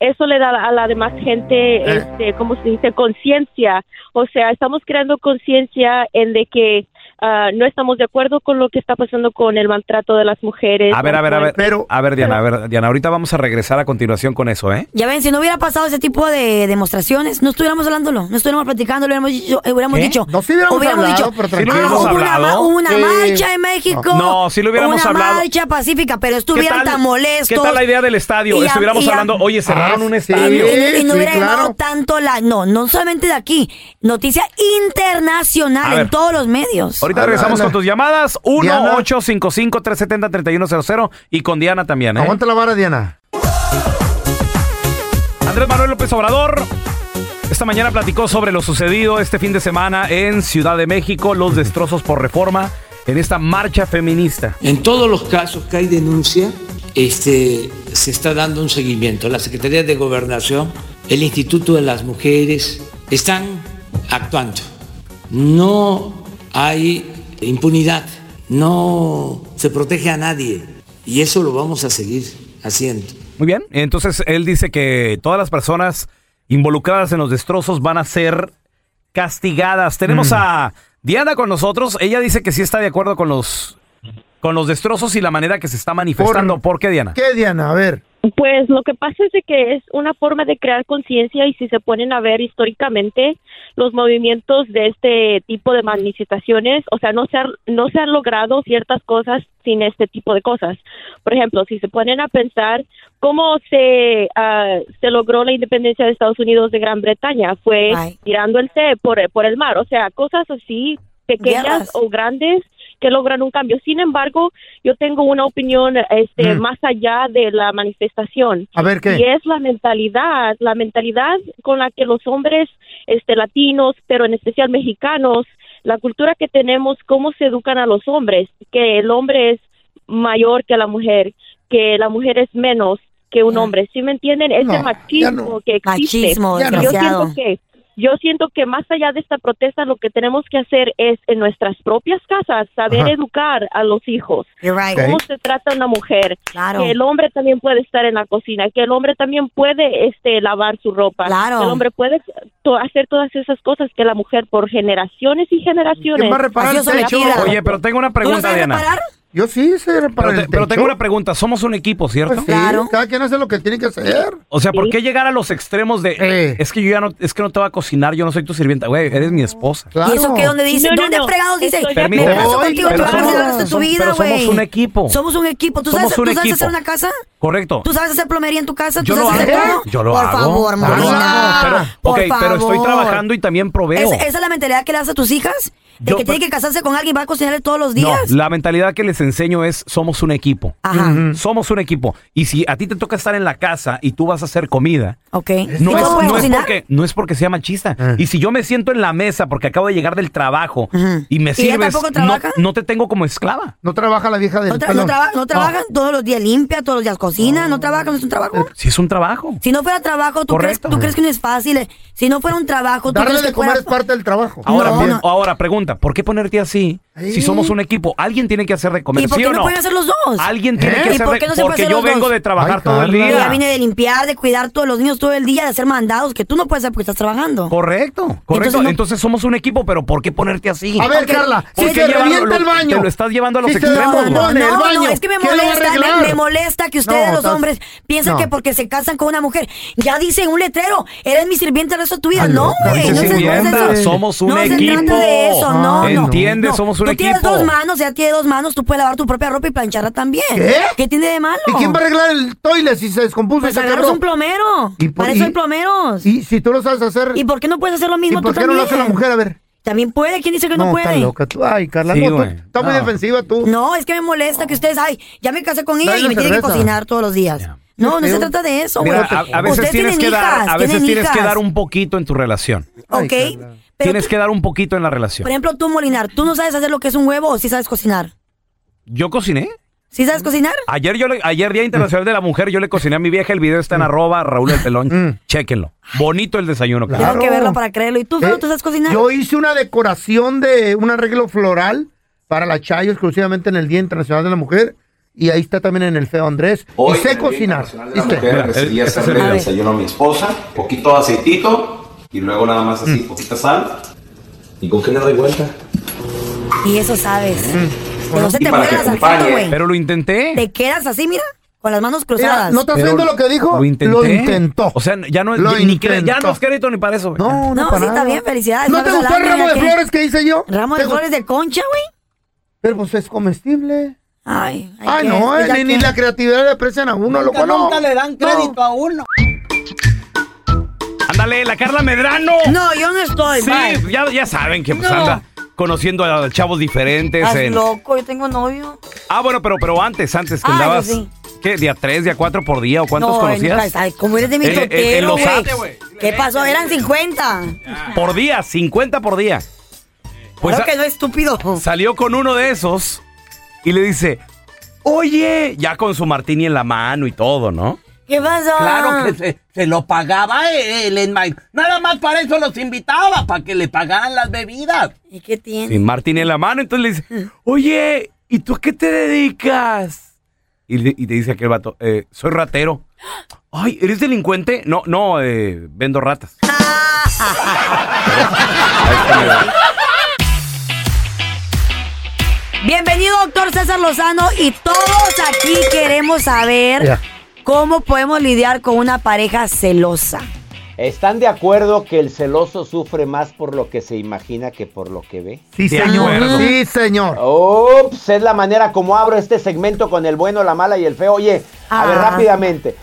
eso le da a la demás gente, este, ¿cómo se dice? Conciencia. O sea, estamos creando conciencia en de que ah, no estamos de acuerdo con lo que está pasando con el maltrato de las mujeres. A ver, a ver, a ver. Pero, a ver, Diana, a ver, Diana, ahorita vamos a regresar a continuación con eso, ¿eh? Ya ven, si no hubiera pasado ese tipo de demostraciones, no estuviéramos hablándolo, no estuviéramos platicando, lo hubiéramos dicho. eh, hubiéramos ¿Qué? dicho No, sí hubiéramos hablado, pero "Ah, hubiéramos hubo una, hablado. ma- hubo una Sí. marcha en México. No, sí lo hubiéramos una hablado. marcha pacífica, pero ¿Qué estuvieran tan molestos. ¿Qué tal la idea del estadio? Y Estuviéramos y a- hablando, oye, cerraron Ah, un sí. estadio. Y, y no Sí, hubiera claro. tanto la. No, no solamente de aquí. Noticia internacional en todos los medios. Ahorita regresamos con tus llamadas. Diana. 1-855-370-3100 y con Diana también, ¿eh? Aguanta la vara, Diana. Andrés Manuel López Obrador esta mañana platicó sobre lo sucedido este fin de semana en Ciudad de México, los destrozos por reforma en esta marcha feminista. En todos los casos que hay denuncia, este, se está dando un seguimiento. La Secretaría de Gobernación, el Instituto de las Mujeres, están actuando. No hay impunidad, no se protege a nadie y eso lo vamos a seguir haciendo. Muy bien, entonces él dice que todas las personas involucradas en los destrozos van a ser castigadas. Tenemos Mm. a Diana con nosotros. Ella dice que sí está de acuerdo con los con los destrozos y la manera que se está manifestando. ¿Por, qué, Diana? ¿Qué, Diana? A ver. Pues lo que pasa es de que es una forma de crear conciencia y si se ponen a ver históricamente los movimientos de este tipo de manifestaciones, o sea, no se, han- no se han logrado ciertas cosas sin este tipo de cosas. Por ejemplo, si se ponen a pensar cómo se, ah, se logró la independencia de Estados Unidos de Gran Bretaña, fue tirando el té por, por el mar, o sea, cosas así pequeñas Guerras. o grandes que logran un cambio. Sin embargo, yo tengo una opinión este, Mm. más allá de la manifestación. A ver, ¿qué? Y es la mentalidad, la mentalidad con la que los hombres este, latinos, pero en especial mexicanos, la cultura que tenemos, cómo se educan a los hombres, que el hombre es mayor que la mujer, que la mujer es menos que un hombre. ¿Sí me entienden? Ese No, machismo que existe. Machismo, yo siento que yo siento que más allá de esta protesta lo que tenemos que hacer es en nuestras propias casas saber Ajá. educar a los hijos. You're right. Cómo se trata una mujer. Claro. Que el hombre también puede estar en la cocina, que el hombre también puede este lavar su ropa. Claro. Que el hombre puede to- hacer todas esas cosas que la mujer por generaciones y generaciones. ¿Quién va a reparar el techo? Oye, pero tengo una pregunta, Diana. Yo sí sé reparar Pero, te- el pero techo. tengo una pregunta. Somos un equipo, ¿cierto? Pues sí, Cada quien hace lo que tiene que hacer. O sea, ¿por qué llegar a los extremos de es que yo ya no es que no te voy a cocinar, yo no soy tu sirvienta, güey, eres mi esposa? ¿Y eso qué? ¿Dónde dice? No, no, ¿Dónde no. fregados dice? De Permíteme. Contigo, te pero vas a somos- hasta tu vida, pero somos güey. un equipo. Somos un equipo. ¿Tú Somos sabes, un ¿tú sabes equipo. hacer una casa? Correcto. ¿Tú sabes hacer plomería en tu casa? ¿Tú Yo lo hacer hago. todo? Yo lo Por hago. favor, Yo lo hago. Pero, Por ok, pero estoy trabajando y también proveo. ¿Es- ¿Esa es la mentalidad que le das a tus hijas? ¿De Yo- que tiene que casarse con alguien y va a cocinarle todos los No, días? la mentalidad que les enseño es somos un equipo. Ajá. Somos un equipo. Y si a ti te toca estar en la casa y tú vas a hacer comida, Ok. no ¿Y es, no es porque, no es porque sea machista. Y si yo me siento en la mesa porque acabo de llegar del trabajo y me ¿Y sirves, tampoco no, trabaja? no te tengo como esclava. No trabaja la vieja del ¿No, tra- no traba- no trabajan todos los días limpia, todos los días cocina? ¿No trabajan? ¿No es un trabajo? Si es un trabajo. Si no fuera trabajo, ¿tú crees, Correcto. ¿tú crees que no es fácil? Eh, Si no fuera un trabajo, ¿tú Darle crees de que comer fuera es parte del trabajo. Ahora, No, no. ahora pregunta, ¿por qué ponerte así? Si somos un equipo, alguien tiene que hacer de comer, ¿Y por ¿sí qué o no no? pueden hacer los dos? Alguien tiene ¿Eh? que ¿Y hacer por de- qué no se puede porque hacer yo los vengo dos? de trabajar Ay, todo el Carla. día. Ella viene de limpiar, de cuidar todos los niños todo el día, de hacer mandados que tú no puedes hacer porque estás trabajando. Correcto, correcto. Entonces Entonces, no- somos un equipo, pero ¿por qué ponerte así? A ver, Carla, ¿Por si llevarlo- revienta lo- el baño. Te lo estás llevando a los Si se extremos. el No, baño, no, es que me ¿quién lo va a molesta, me, arreglar? me molesta que ustedes No, los estás- hombres piensan no. que porque se casan con una mujer, ya dicen un letrero, eres mi sirviente el resto de tu vida. Ay, no, güey, no, se- no es sirvienta, eso. somos un no equipo. trata de eso, no, no. ¿Entiendes? No. Somos un tú tienes equipo. dos manos, ya tienes dos manos, tú puedes lavar tu propia ropa y plancharla también. ¿Qué? ¿Qué tiene de malo? ¿Y quién va a arreglar el toilet si se descompuso Pues ese agarras carro? un plomero. ¿Y por- Para eso y- hay plomeros. Y si tú lo sabes hacer. ¿Y por qué no puedes hacer lo mismo ¿Y por qué no lo hace también? la mujer? A ver. También puede, ¿quién dice que no, No, puede? está loca tú. Ay, Carla, Sí, no, tú- güey. está muy defensiva tú. No, es que me molesta que ustedes, ay, ya me casé con ella Dale y me tiene que cerveza. cocinar todos los días. No, no se trata de eso, güey. A, a veces tienes tienen que dar, hijas, a veces tienen tienes que dar un poquito en tu relación. Ok, Tienes que dar un poquito en la relación. por ejemplo, tú, Molinar, ¿tú no sabes hacer lo que es un huevo o sí sabes cocinar? Yo cociné. ¿Sí sabes cocinar? Ayer yo le- ayer Día Internacional de la Mujer, yo le cociné a mi vieja, el video está en arroba Raúl el Pelón. Chéquenlo. Bonito el desayuno. Claro. Tengo que verlo para creerlo. ¿Y tú, Feo, Eh, tú sabes cocinar? Yo hice una decoración de un arreglo floral para la Chayo exclusivamente en el Día Internacional de la Mujer. Y ahí está también en el feo Andrés. Hoy, y sé en el Día cocinar. Internacional de la ¿Viste? Mujer, decidí hacerle el desayuno a mi esposa, poquito de aceitito y luego nada más así, poquita sal. ¿Y con qué le doy vuelta? Y eso sabes. Que no se te para que acompañe. güey. Pero lo intenté. Te quedas así, mira, con las manos Mira, cruzadas. ¿no estás Pero viendo lo que dijo? Lo intenté. Lo intentó. O sea, ya no es Lo ni cre- ya no es crédito ni para eso. güey. No, no, No, para sí está bien, felicidades. ¿No te gustó el ramo de que- flores que hice yo? Ramo ¿Te de flores de concha, güey. Pero pues es comestible. Ay, ay, Ay, ¿qué? no, ¿Y eh, ni, ni la creatividad le aprecian a uno, loco, no. Nunca le dan crédito No. a uno. Ándale, la Carla Medrano. No, yo no estoy, Sí, ya, ya saben que pues, No. anda conociendo a chavos diferentes. Estás en- loco, yo tengo novio. Ah, bueno, pero, pero antes, antes que Ah, andabas. sí. ¿Qué? ¿Día tres, día cuatro por día o cuántos no, conocías? ay, como eres de mi totero, los güey. ¿Qué pasó? Eran 50. Por día, 50 por día. Pues Claro que no, estúpido. salió con uno de esos y le dice, oye, ya con su martini en la mano y todo, ¿no? ¿Qué pasó? Claro que se, se lo pagaba él en Nada más para eso los invitaba, para que le pagaran las bebidas. ¿Y qué tiene? Sin martini en la mano, entonces le dice, oye, ¿y tú a qué te dedicas? Y le, y le dice aquel vato, "Eh, soy ratero. Ay, ¿eres delincuente? No, no, eh, vendo ratas. <laughs> Bienvenido, doctor César Lozano. Y todos aquí queremos saber Ya. Cómo podemos lidiar con una pareja celosa. ¿Están de acuerdo que el celoso sufre más por lo que se imagina que por lo que ve? Sí, De señor. acuerdo. Sí, señor. Ups, es la manera como abro este segmento con el bueno, la mala y el feo. Oye, a ver Ah. rápidamente.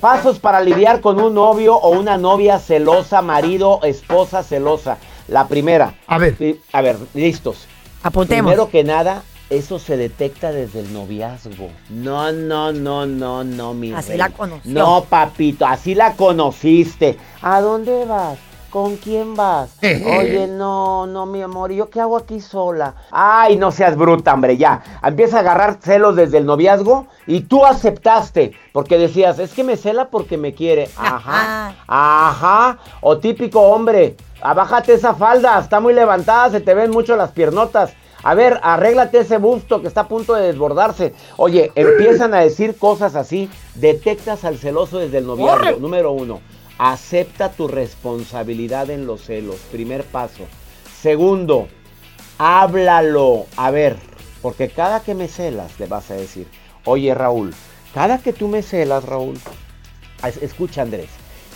Pasos para lidiar con un novio o una novia celosa, marido, esposa celosa. La primera. A ver. A ver, listos. Apuntemos. Primero que nada, eso se detecta desde el noviazgo. No, no, no, no, no, mi Así rey. la conoció. No, papito, así la conociste. ¿A dónde vas? ¿Con quién vas? <laughs> Oye, no, no, mi amor, ¿y yo qué hago aquí sola? Ay, no seas bruta, hombre, ya. Empieza a agarrar celos desde el noviazgo y tú aceptaste, porque decías, es que me cela porque me quiere. Ajá, <laughs> ajá. O típico hombre, abájate esa falda, está muy levantada, se te ven mucho las piernotas. A ver, arréglate ese busto que está a punto de desbordarse. Oye, <clears throat> empiezan a decir cosas así. Detectas al celoso desde el noviazgo. Corre. Número uno, acepta tu responsabilidad en los celos. Primer paso. Segundo, háblalo. A ver, porque cada que me celas le vas a decir, oye Raúl, cada que tú me celas, Raúl, es- escucha Andrés,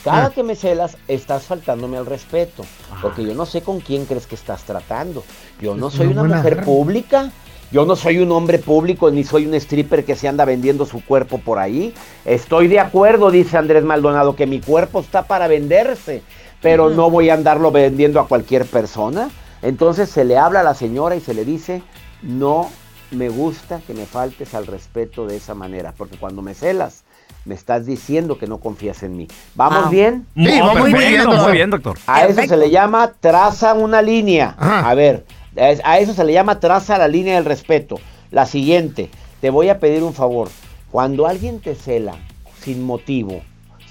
cada Ah. que me celas estás faltándome al respeto, porque yo no sé con quién crees que estás tratando. Yo no soy una mujer pública. Yo no soy un hombre público ni soy un stripper que se anda vendiendo su cuerpo por ahí. Estoy de acuerdo, dice Andrés Maldonado, que mi cuerpo está para venderse, pero no voy a andarlo vendiendo a cualquier persona. Entonces se le habla a la señora y se le dice, no me gusta que me faltes al respeto de esa manera, porque cuando me celas, me estás diciendo que no confías en mí. ¿Vamos Ah. bien? Sí, vamos muy bien, muy doctor. bien, doctor. A eso se le llama traza una línea. Ajá. A ver, a eso se le llama traza la línea del respeto. La siguiente, te voy a pedir un favor. Cuando alguien te cela sin motivo,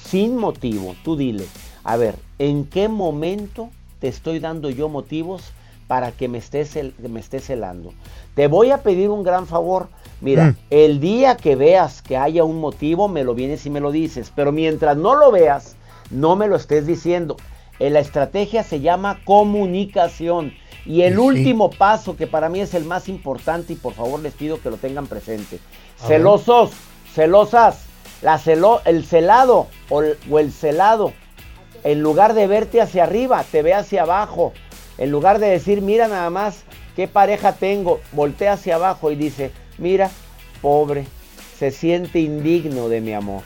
sin motivo, tú dile, a ver, ¿en qué momento te estoy dando yo motivos para que me estés, me estés celando? Te voy a pedir un gran favor. Mira, Mm. el día que veas que haya un motivo, me lo vienes y me lo dices. Pero mientras no lo veas, no me lo estés diciendo. Eh, La estrategia se llama comunicación. Y el Sí, último paso, que para mí es el más importante, y por favor les pido que lo tengan presente. A ver. Celosos, celosas, la celo, el celado o el, o el celado, en lugar de verte hacia arriba, te ve hacia abajo. En lugar de decir, mira nada más qué pareja tengo, voltea hacia abajo y dice, mira, pobre, se siente indigno de mi amor.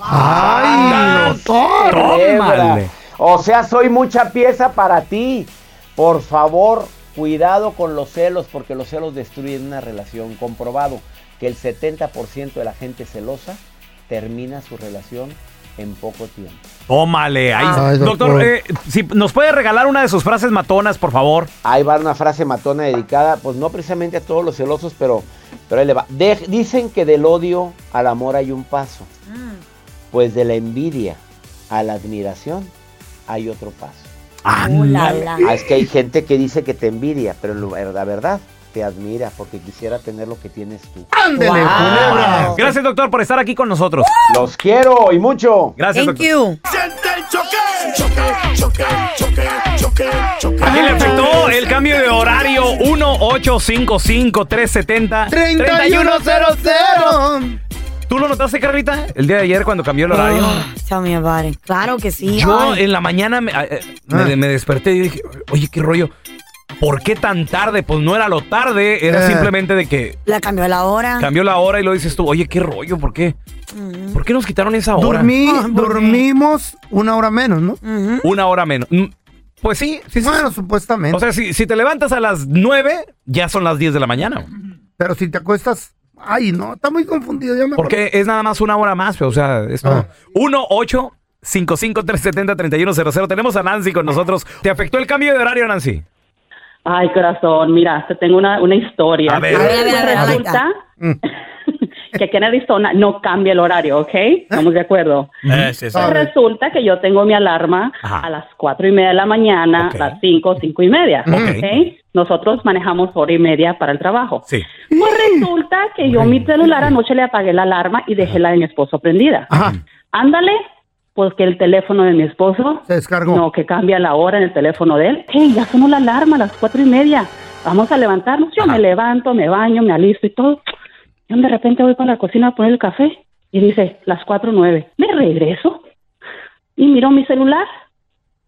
Ay, doctor. O sea, soy mucha pieza para ti. Por favor, cuidado con los celos, porque los celos destruyen una relación. Comprobado que el 70% de la gente celosa termina su relación en poco tiempo. Tómale. ahí- Ay, doctor, doctor. eh, si nos puede regalar una de sus frases matonas, por favor. Ahí va una frase matona dedicada, pues no precisamente a todos los celosos, pero, pero ahí le va. De- dicen que del odio al amor hay un paso. Pues de la envidia a la admiración hay otro paso. La, la. Ah, es que hay gente que dice que te envidia, pero la verdad te admira porque quisiera tener lo que tienes tú. Ándele, culebra. Gracias, doctor, por estar aquí con nosotros. Los quiero y mucho. Gracias, Thank doctor. you. Aquí le afectó el cambio de horario 1-855-370-3100. 3100. ¿Tú lo notaste, Carlita? El día de ayer cuando cambió el horario. Ah, tell me about it. Claro que sí. Yo Ay. en la mañana me, eh, me- Ah. me desperté y dije, oye, qué rollo. ¿Por qué tan tarde? Pues no era lo tarde, era Eh. simplemente de que La cambió la hora. cambió la hora y lo dices tú, oye, qué rollo, ¿por qué? Ujú. ¿Por qué nos quitaron esa hora? Dormimos una hora menos, ¿no? Ujú. Una hora menos. Mm, Pues sí, sí, sí. Bueno, supuestamente. O sea, si, si te levantas a las 9, ya son las 10 de la mañana. pero si te acuestas. Ay, no, está muy confundido. Ya me Porque es nada más una hora más, o sea, esto. Ah. 1 8 1-855-370-3100. Tenemos a Nancy con nosotros. ¿Te afectó el cambio de horario, Nancy? Ay, corazón, mira, te tengo una, una historia. A ver. A ver, a ver, a ver, Resulta <laughs> que aquí en Arizona no cambia el horario, ¿ok? Estamos de acuerdo. Eh, sí, sí. Resulta que yo tengo mi alarma a las cuatro y media de la mañana, a las cinco, cinco y media, ¿ok? Nosotros manejamos hora y media para el trabajo. Sí. Pues resulta que yo mi celular anoche le apagué la alarma y dejé la de mi esposo prendida. Ándale, pues que el teléfono de mi esposo se descargó. No, que cambia la hora en el teléfono de él. Hey, ya sonó la alarma a las cuatro y media. Vamos a levantarnos. Yo me levanto, me baño, me alisto y todo. Yo de repente voy para la cocina a poner el café y dice las cuatro nueve. Me regreso y miro mi celular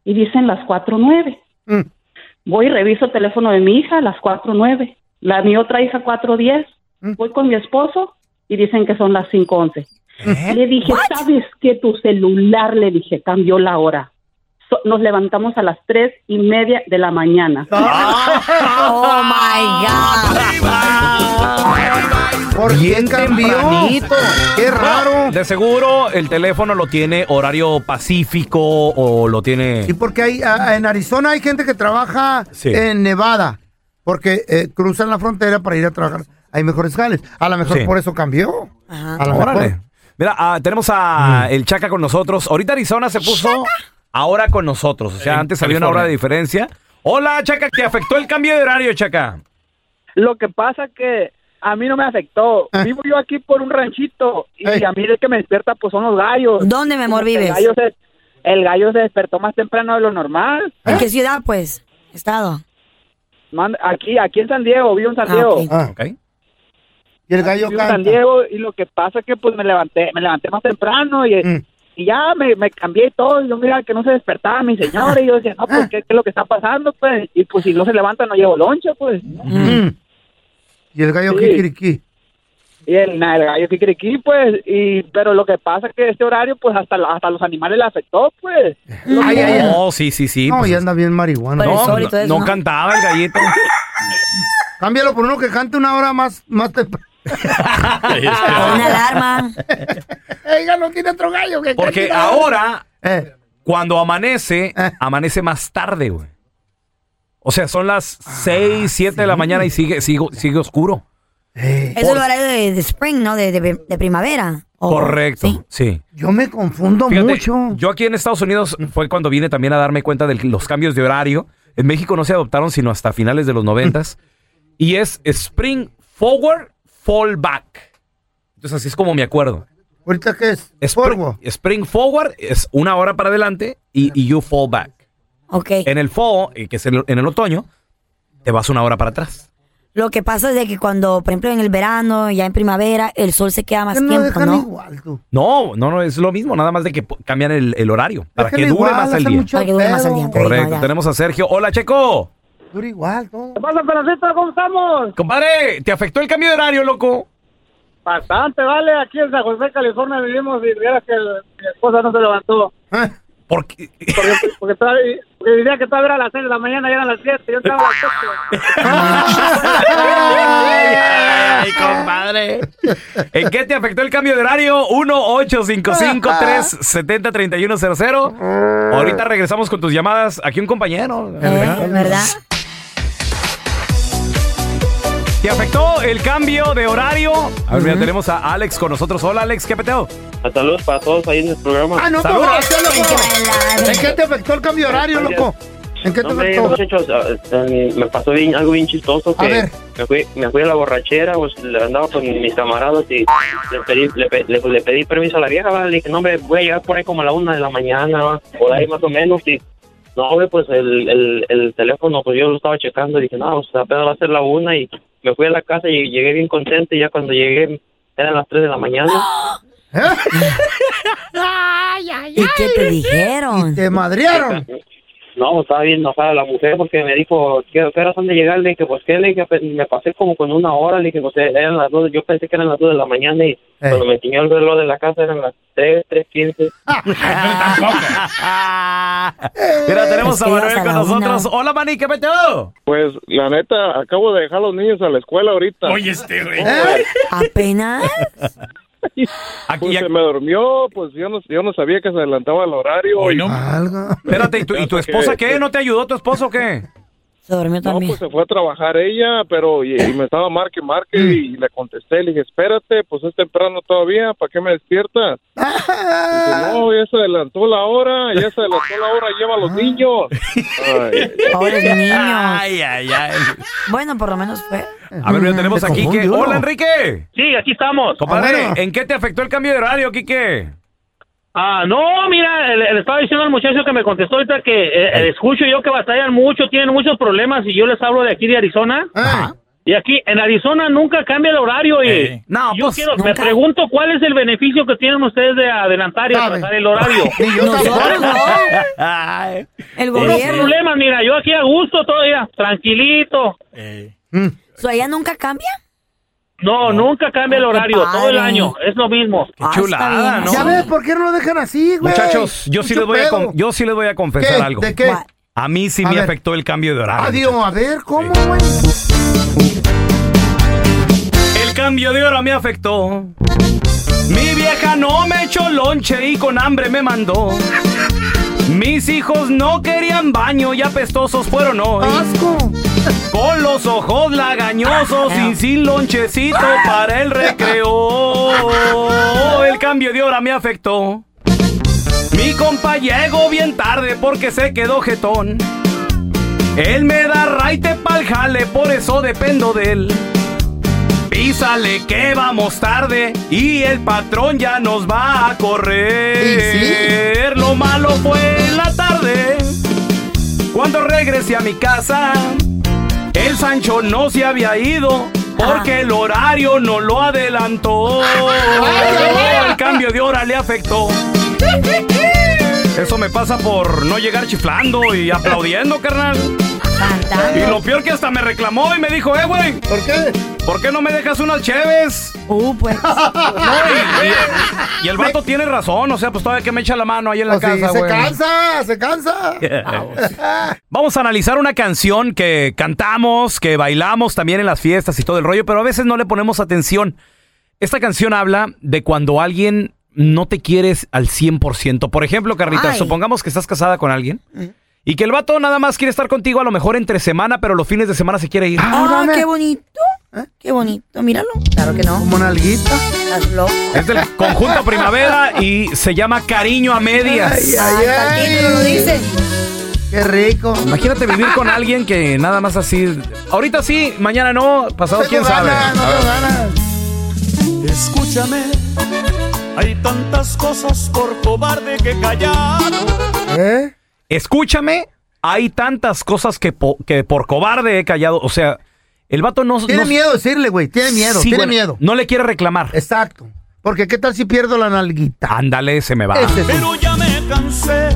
y dicen las cuatro nueve. Voy y reviso el teléfono de mi hija, las cuatro nueve. La mi otra hija cuatro diez. Voy con mi esposo y dicen que son las cinco once. Le dije, ¿sabes que Tu celular, le dije, cambió la hora. So- nos levantamos a las tres y media de la mañana. Oh my God. ¿Por qué cambió? Qué raro. De seguro el teléfono lo tiene horario pacífico o lo tiene... Sí, porque hay, a- en Arizona hay gente que trabaja Sí. en Nevada, porque eh, cruzan la frontera para ir a trabajar. Hay mejores jales. A lo mejor Sí. por eso cambió. A lo Órale. mejor. Mira, ah, tenemos a el Chaca con nosotros. Ahorita Arizona se puso ahora con nosotros. O sea, antes había una hora de diferencia. Hola, Chaca, ¿te afectó el cambio de horario, Chaca? Lo que pasa que a mí no me afectó. Vivo yo aquí por un ranchito y a mí el que me despierta pues son los gallos. ¿Dónde, mi amor, Como que vives? El gallo, se, el gallo se despertó más temprano de lo normal. ¿En qué ciudad, pues? Estado. Manda- aquí, aquí en San Diego, vivo en San Diego. Ah. Y el gallo en San canta. Diego y lo que pasa que pues me levanté, me levanté más temprano y, Mm. y ya me, me cambié y todo. Y yo miraba que no se despertaba mi señora y yo decía, no, pues ¿qué, qué es lo que está pasando? pues Y pues si no se levanta no llevo lonche, pues. Mm. Y el gallo Sí. kikiriki. Y el, na, el gallo kikiriki, pues, y, pero lo que pasa es que este horario, pues, hasta, la- hasta los animales le afectó, pues. Ay, ay, ay. Oh, sí, sí, sí. No, pues, ya anda bien marihuana. no, no, no cantaba el gallito. Cámbialo por uno que cante una hora más, más temprano. Una alarma. Ella no tiene otro gallo que Porque ahora, Eh. cuando amanece, amanece más tarde, güey. O sea, son las 6, 7 de la mañana y sigue, sigue, sigue oscuro. Eh. Es el horario de, de spring, ¿no? De, de, de primavera. Correcto, sí. Yo me confundo Fíjate, mucho. Yo aquí en Estados Unidos fue cuando vine también a darme cuenta de los cambios de horario. En México no se adoptaron sino hasta finales de los noventas. <laughs> y es Spring Forward, Fall Back. Entonces así es como me acuerdo. ¿Ahorita qué es? Spring, Spring Forward es una hora para adelante y, y you fall back. Ok. En el fall, eh, que es el- en el otoño, te vas una hora para atrás. Lo que pasa es de que cuando, por ejemplo, en el verano, ya en primavera, el sol se queda más no tiempo, ¿no? igual, tú. No, no, no, es lo mismo, nada más de que cambian el, el horario para que dure más el día. Para que dure más el día. Correcto, ya. tenemos a Sergio. Hola, Checo. Dura igual todo. ¿Qué pasa, Pedacito? ¿Cómo estamos? Compadre, ¿te afectó el cambio de horario, loco? Bastante, vale. Aquí en San José, California vivimos y vieras que el- mi esposa no se levantó. <laughs> ¿Por qué? Porque, porque, todavía, porque decía que todavía era las 6 de la mañana y eran las 7. Yo estaba a las 8. Ay, compadre. ¿En qué te afectó el cambio de horario? 1-855-370-3100. Ahorita regresamos con tus llamadas. Aquí un compañero. Es verdad. ¿Te afectó el cambio de horario? A ver, mira, tenemos a Alex con nosotros. Hola, Alex, ¿qué peteo? Saludos para todos ahí en el programa. Ah, no, pues Saludos. gracias, loco. ¿En qué te afectó el cambio de horario, loco? ¿En qué te Hombre, afectó? muchachos, eh, me pasó bien, algo bien chistoso A que ver. me fui, me fui a la borrachera, pues le andaba con mis camaradas y le pedí, le, pe- le- le pedí permiso a la vieja, ¿va? le dije, no, hombre, voy a llegar por ahí como a la una de la mañana, ¿va? por ahí más o menos, y no, hombre, pues el, el, el teléfono, pues yo lo estaba checando, y dije, no, pues apenas va a ser la una, y me fui a la casa y llegué bien contento, y ya cuando llegué eran las tres de la mañana. <laughs> ¿Y qué te dijeron? te madrearon. <laughs> No, estaba bien enojada la mujer porque me dijo, ¿qué, qué horas han de llegar? Le dije, pues qué, le dije, pues, me pasé como con una hora, le dije, pues eran las dos, yo pensé que eran las dos de la mañana y cuando me enseñó el reloj de la casa eran las tres, tres quince. <laughs> Mira, tenemos Es a que Manuel a con una. nosotros. Hola, Mani, ¿qué peteo? Pues la neta, acabo de dejar a los niños a la escuela ahorita. Oye, este güey. ¿Apenas? Pues se me durmió, pues yo no, yo no sabía que se adelantaba el horario. y- Espérate, ¿y tu, y tu esposa qué? ¿No te ayudó tu esposo o qué? Se durmió No, pues se fue a trabajar ella, pero y, y me estaba marque, marque y le contesté, le dije, espérate, pues es temprano todavía, ¿para qué me despiertas? <laughs> Dice, no, ya se adelantó la hora, ya se adelantó la hora, lleva a los niños. Ay, Pobres niños. Ay, ay, ay. Bueno, por lo menos fue. A ver, ya tenemos Se aquí que... confundió, ¿no? Hola, Enrique. Sí, aquí estamos. Compadre, ¿en qué te afectó el cambio de horario, Quique? Ah, no, mira, le, le estaba diciendo al muchacho que me contestó ahorita que eh, eh, escucho yo que batallan mucho, tienen muchos problemas y yo les hablo de aquí de Arizona. Y aquí en Arizona nunca cambia el horario y no, yo pues, quiero, me pregunto cuál es el beneficio que tienen ustedes de adelantar y atrasar el horario. <laughs> El gobierno. problemas, mira, yo aquí a gusto todavía, tranquilito. ¿Su allá nunca cambia? No, nunca cambia el horario, todo el año, es lo mismo. Qué chulada, ¿no? Ya ves, ¿por qué no lo dejan así, güey? Muchachos, yo sí, les voy a con- yo sí les voy a confesar ¿Qué? algo. ¿De qué? A mí sí A me ver. afectó el cambio de horario. Adiós, a ver, ¿cómo, güey? El cambio de hora me afectó. Mi vieja no me echó lonche y con hambre me mandó. Mis hijos no querían baño y apestosos fueron hoy. Con los ojos lagañosos y sin lonchecito para el recreo. El cambio de hora me afectó. Mi compa llegó bien tarde porque se quedó jetón. Él me da raite pa'l jale, por eso dependo de él. Písale que vamos tarde y el patrón ya nos va a correr. Lo malo fue en la tarde. Cuando regresé a mi casa, el Sancho no se había ido porque el horario no lo adelantó. El cambio de hora le afectó. <laughs> Eso me pasa por no llegar chiflando y aplaudiendo, carnal. Y lo peor que hasta me reclamó y me dijo, eh, güey. ¿Por qué? ¿Por qué no me dejas unas cheves? Uh, pues. <laughs> y, y el vato tiene razón, o sea, pues todavía que me echa la mano ahí en la O sea, casa, se güey. cansa, se cansa. <laughs> Vamos a analizar una canción que cantamos, que bailamos también en las fiestas y todo el rollo, pero a veces no le ponemos atención. Esta canción habla de cuando alguien no te quieres al 100%. Por ejemplo, Carlita, Ay. supongamos que estás casada con alguien y que el vato nada más quiere estar contigo a lo mejor entre semana, pero los fines de semana se quiere ir. Ah, qué bonito. Qué bonito, míralo. Claro que no. Como una alguita. Estás loco. Es del conjunto Primavera y se llama Cariño a Medias. Ay, ay, ay. lo dice. Qué rico. Imagínate vivir con alguien que nada más así. Ahorita sí, mañana no, pasado Tengo quién sabe. ganas, no A ver. tengo ganas. Escúchame, hay tantas cosas por cobarde que callado. ¿Eh? Escúchame, hay tantas cosas que, po- que por cobarde he callado. O sea, el vato no. Tiene no- miedo decirle, güey. Tiene miedo, Sí, tiene bueno, miedo. No le quiere reclamar. Exacto. Porque qué tal si pierdo la nalguita. Ándale, se me va. Ese Pero ya me cansé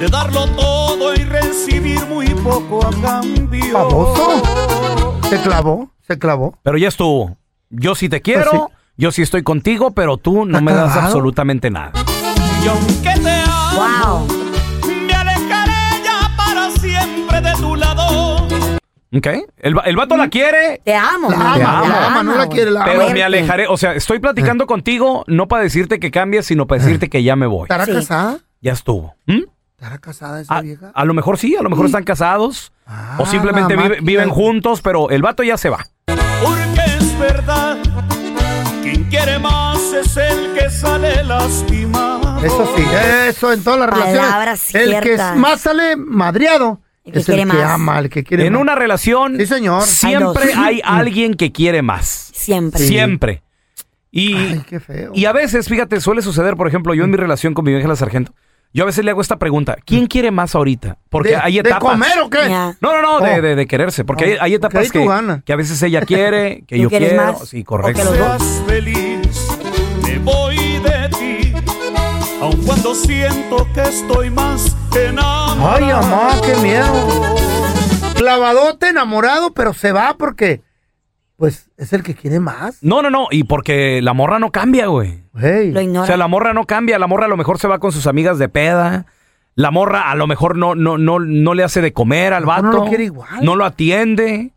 de darlo todo y recibir muy poco a cambio. baboso. Se clavó, se clavó. Pero ya estuvo. Yo sí te quiero, Pues sí. Yo sí estoy contigo, pero tú no ¿Está me das absolutamente nada. Y aunque te amo, Wow. me alejaré ya para siempre de tu lado. ¿Ok? El, el vato la quiere, Te amo. La mamá, Te ama, amo. la ama, no la quiere, la ama. pero me alejaré. O sea, estoy platicando contigo no para decirte que cambies, sino para decirte que ya me voy. ¿Estará Sí. casada? Ya estuvo. ¿Mm? ¿Estará casada esa A, vieja? a lo mejor sí, a lo mejor están casados. Ah, o simplemente vive- máquina. viven juntos, pero el vato ya se va. Porque es verdad, quien quiere más es el que sale lastimado. Eso sí, eso en todas las Palabras relaciones. El que más sale madriado El que es el quiere que más. ama, el que quiere En más. una relación, Sí, señor. siempre Hay alguien que quiere más. Siempre. Siempre. Y, Ay, qué feo. y a veces, fíjate, suele suceder, por ejemplo, yo en mi relación con mi Ángela Sargento, yo a veces le hago esta pregunta, ¿quién quiere más ahorita? Porque ¿De, hay de etapas. comer o qué? Ya. No, no, no, de, Oh. de- de quererse, porque Oh, hay, hay etapas que, que a veces ella quiere, <laughs> que ¿Tú yo quiero. más? Sí, ¿O correcto. que? Seas feliz, me voy de ti, aun cuando siento que estoy más enamorado. Ay, mamá, qué miedo. Clavadote, enamorado, pero se va porque, pues, es el que quiere más. No, no, no, y porque la morra no cambia, güey. Hey. Lo O sea, la morra no cambia, la morra a lo mejor se va con sus amigas de peda. La morra a lo mejor no, no, no, no le hace de comer al vato. no lo quiere igual. No lo atiende.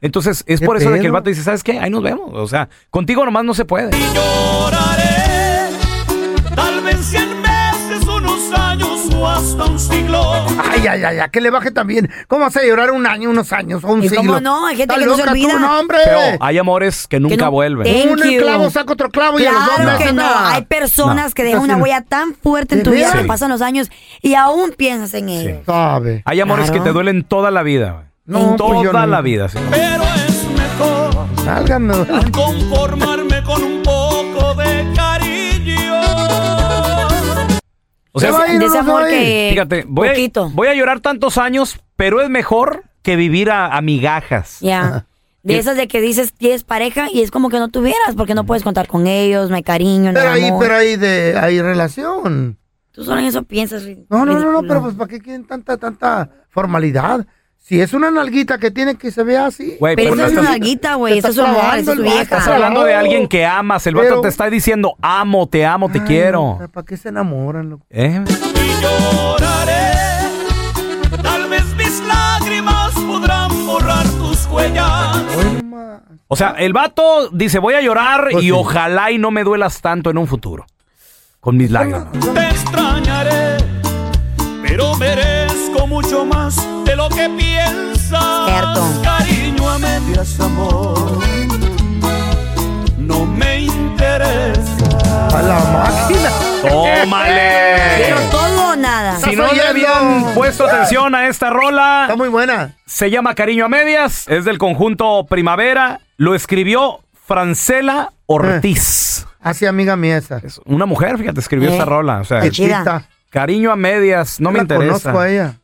Entonces, es ¿Qué por eso de que el vato dice, ¿sabes qué? Ahí nos vemos. O sea, contigo nomás no se puede. Hasta un siglo. Ay, ay, ay, ay, que le baje también. ¿Cómo vas a llorar un año, unos años o un ¿Y siglo? cómo no? Hay gente ¿Estás que no se loca tú? olvida. No, hombre. Pero hay amores que nunca no- vuelven. Un clavo saca otro clavo y a los dos Claro que no. nada. Hay personas No. que dejan una huella tan fuerte en ¿De tu vida que pasan los años y aún piensas en ellos. Sabe. Hay amores Claro. que te duelen toda la vida. güey. No, toda pues yo no. la vida. sí. Pero es mejor Sálganme. conformarme O sea, de ese se amor que fíjate, voy a, poquito. voy a llorar tantos años, pero es mejor que vivir a, a migajas. Ya. <laughs> De esas de que dices tienes pareja y es como que no tuvieras porque no puedes contar con ellos, no hay cariño, no Pero hay ahí, amor. pero ahí de, hay relación. Tú solo en eso piensas. No, no, no, no, pero pues ¿para qué quieren tanta, tanta formalidad? Si es una nalguita que tiene que se vea así. Güey, Pero pero eso es una nalguita, güey. Eso es amor, clavando esa es vieja. Estás hablando de alguien que amas. El vato Pero- te está diciendo, amo, te amo, te Ay, quiero. ¿Para qué se enamoran? loco? ¿Eh? y lloraré. Tal vez mis lágrimas podrán borrar tus huellas. O sea, el vato dice, voy a llorar Pues y sí. ojalá y no me duelas tanto en un futuro. Con mis lágrimas. Te extrañaré, pero merezco mucho más de lo que piensas. Cierto. Cariño a medias, amor. No me interesa. A la máquina. ¡Tómale! <laughs> Pero todo o nada. Si no le habían puesto atención a esta rola, Está muy buena. se llama Cariño a Medias, es del conjunto Primavera, lo escribió Francela Ortiz. Así amiga mía esa. Es una mujer, fíjate, escribió Eh, esta rola. O sea, qué chida. Cariño a Medias, no me la interesa. conozco a ella.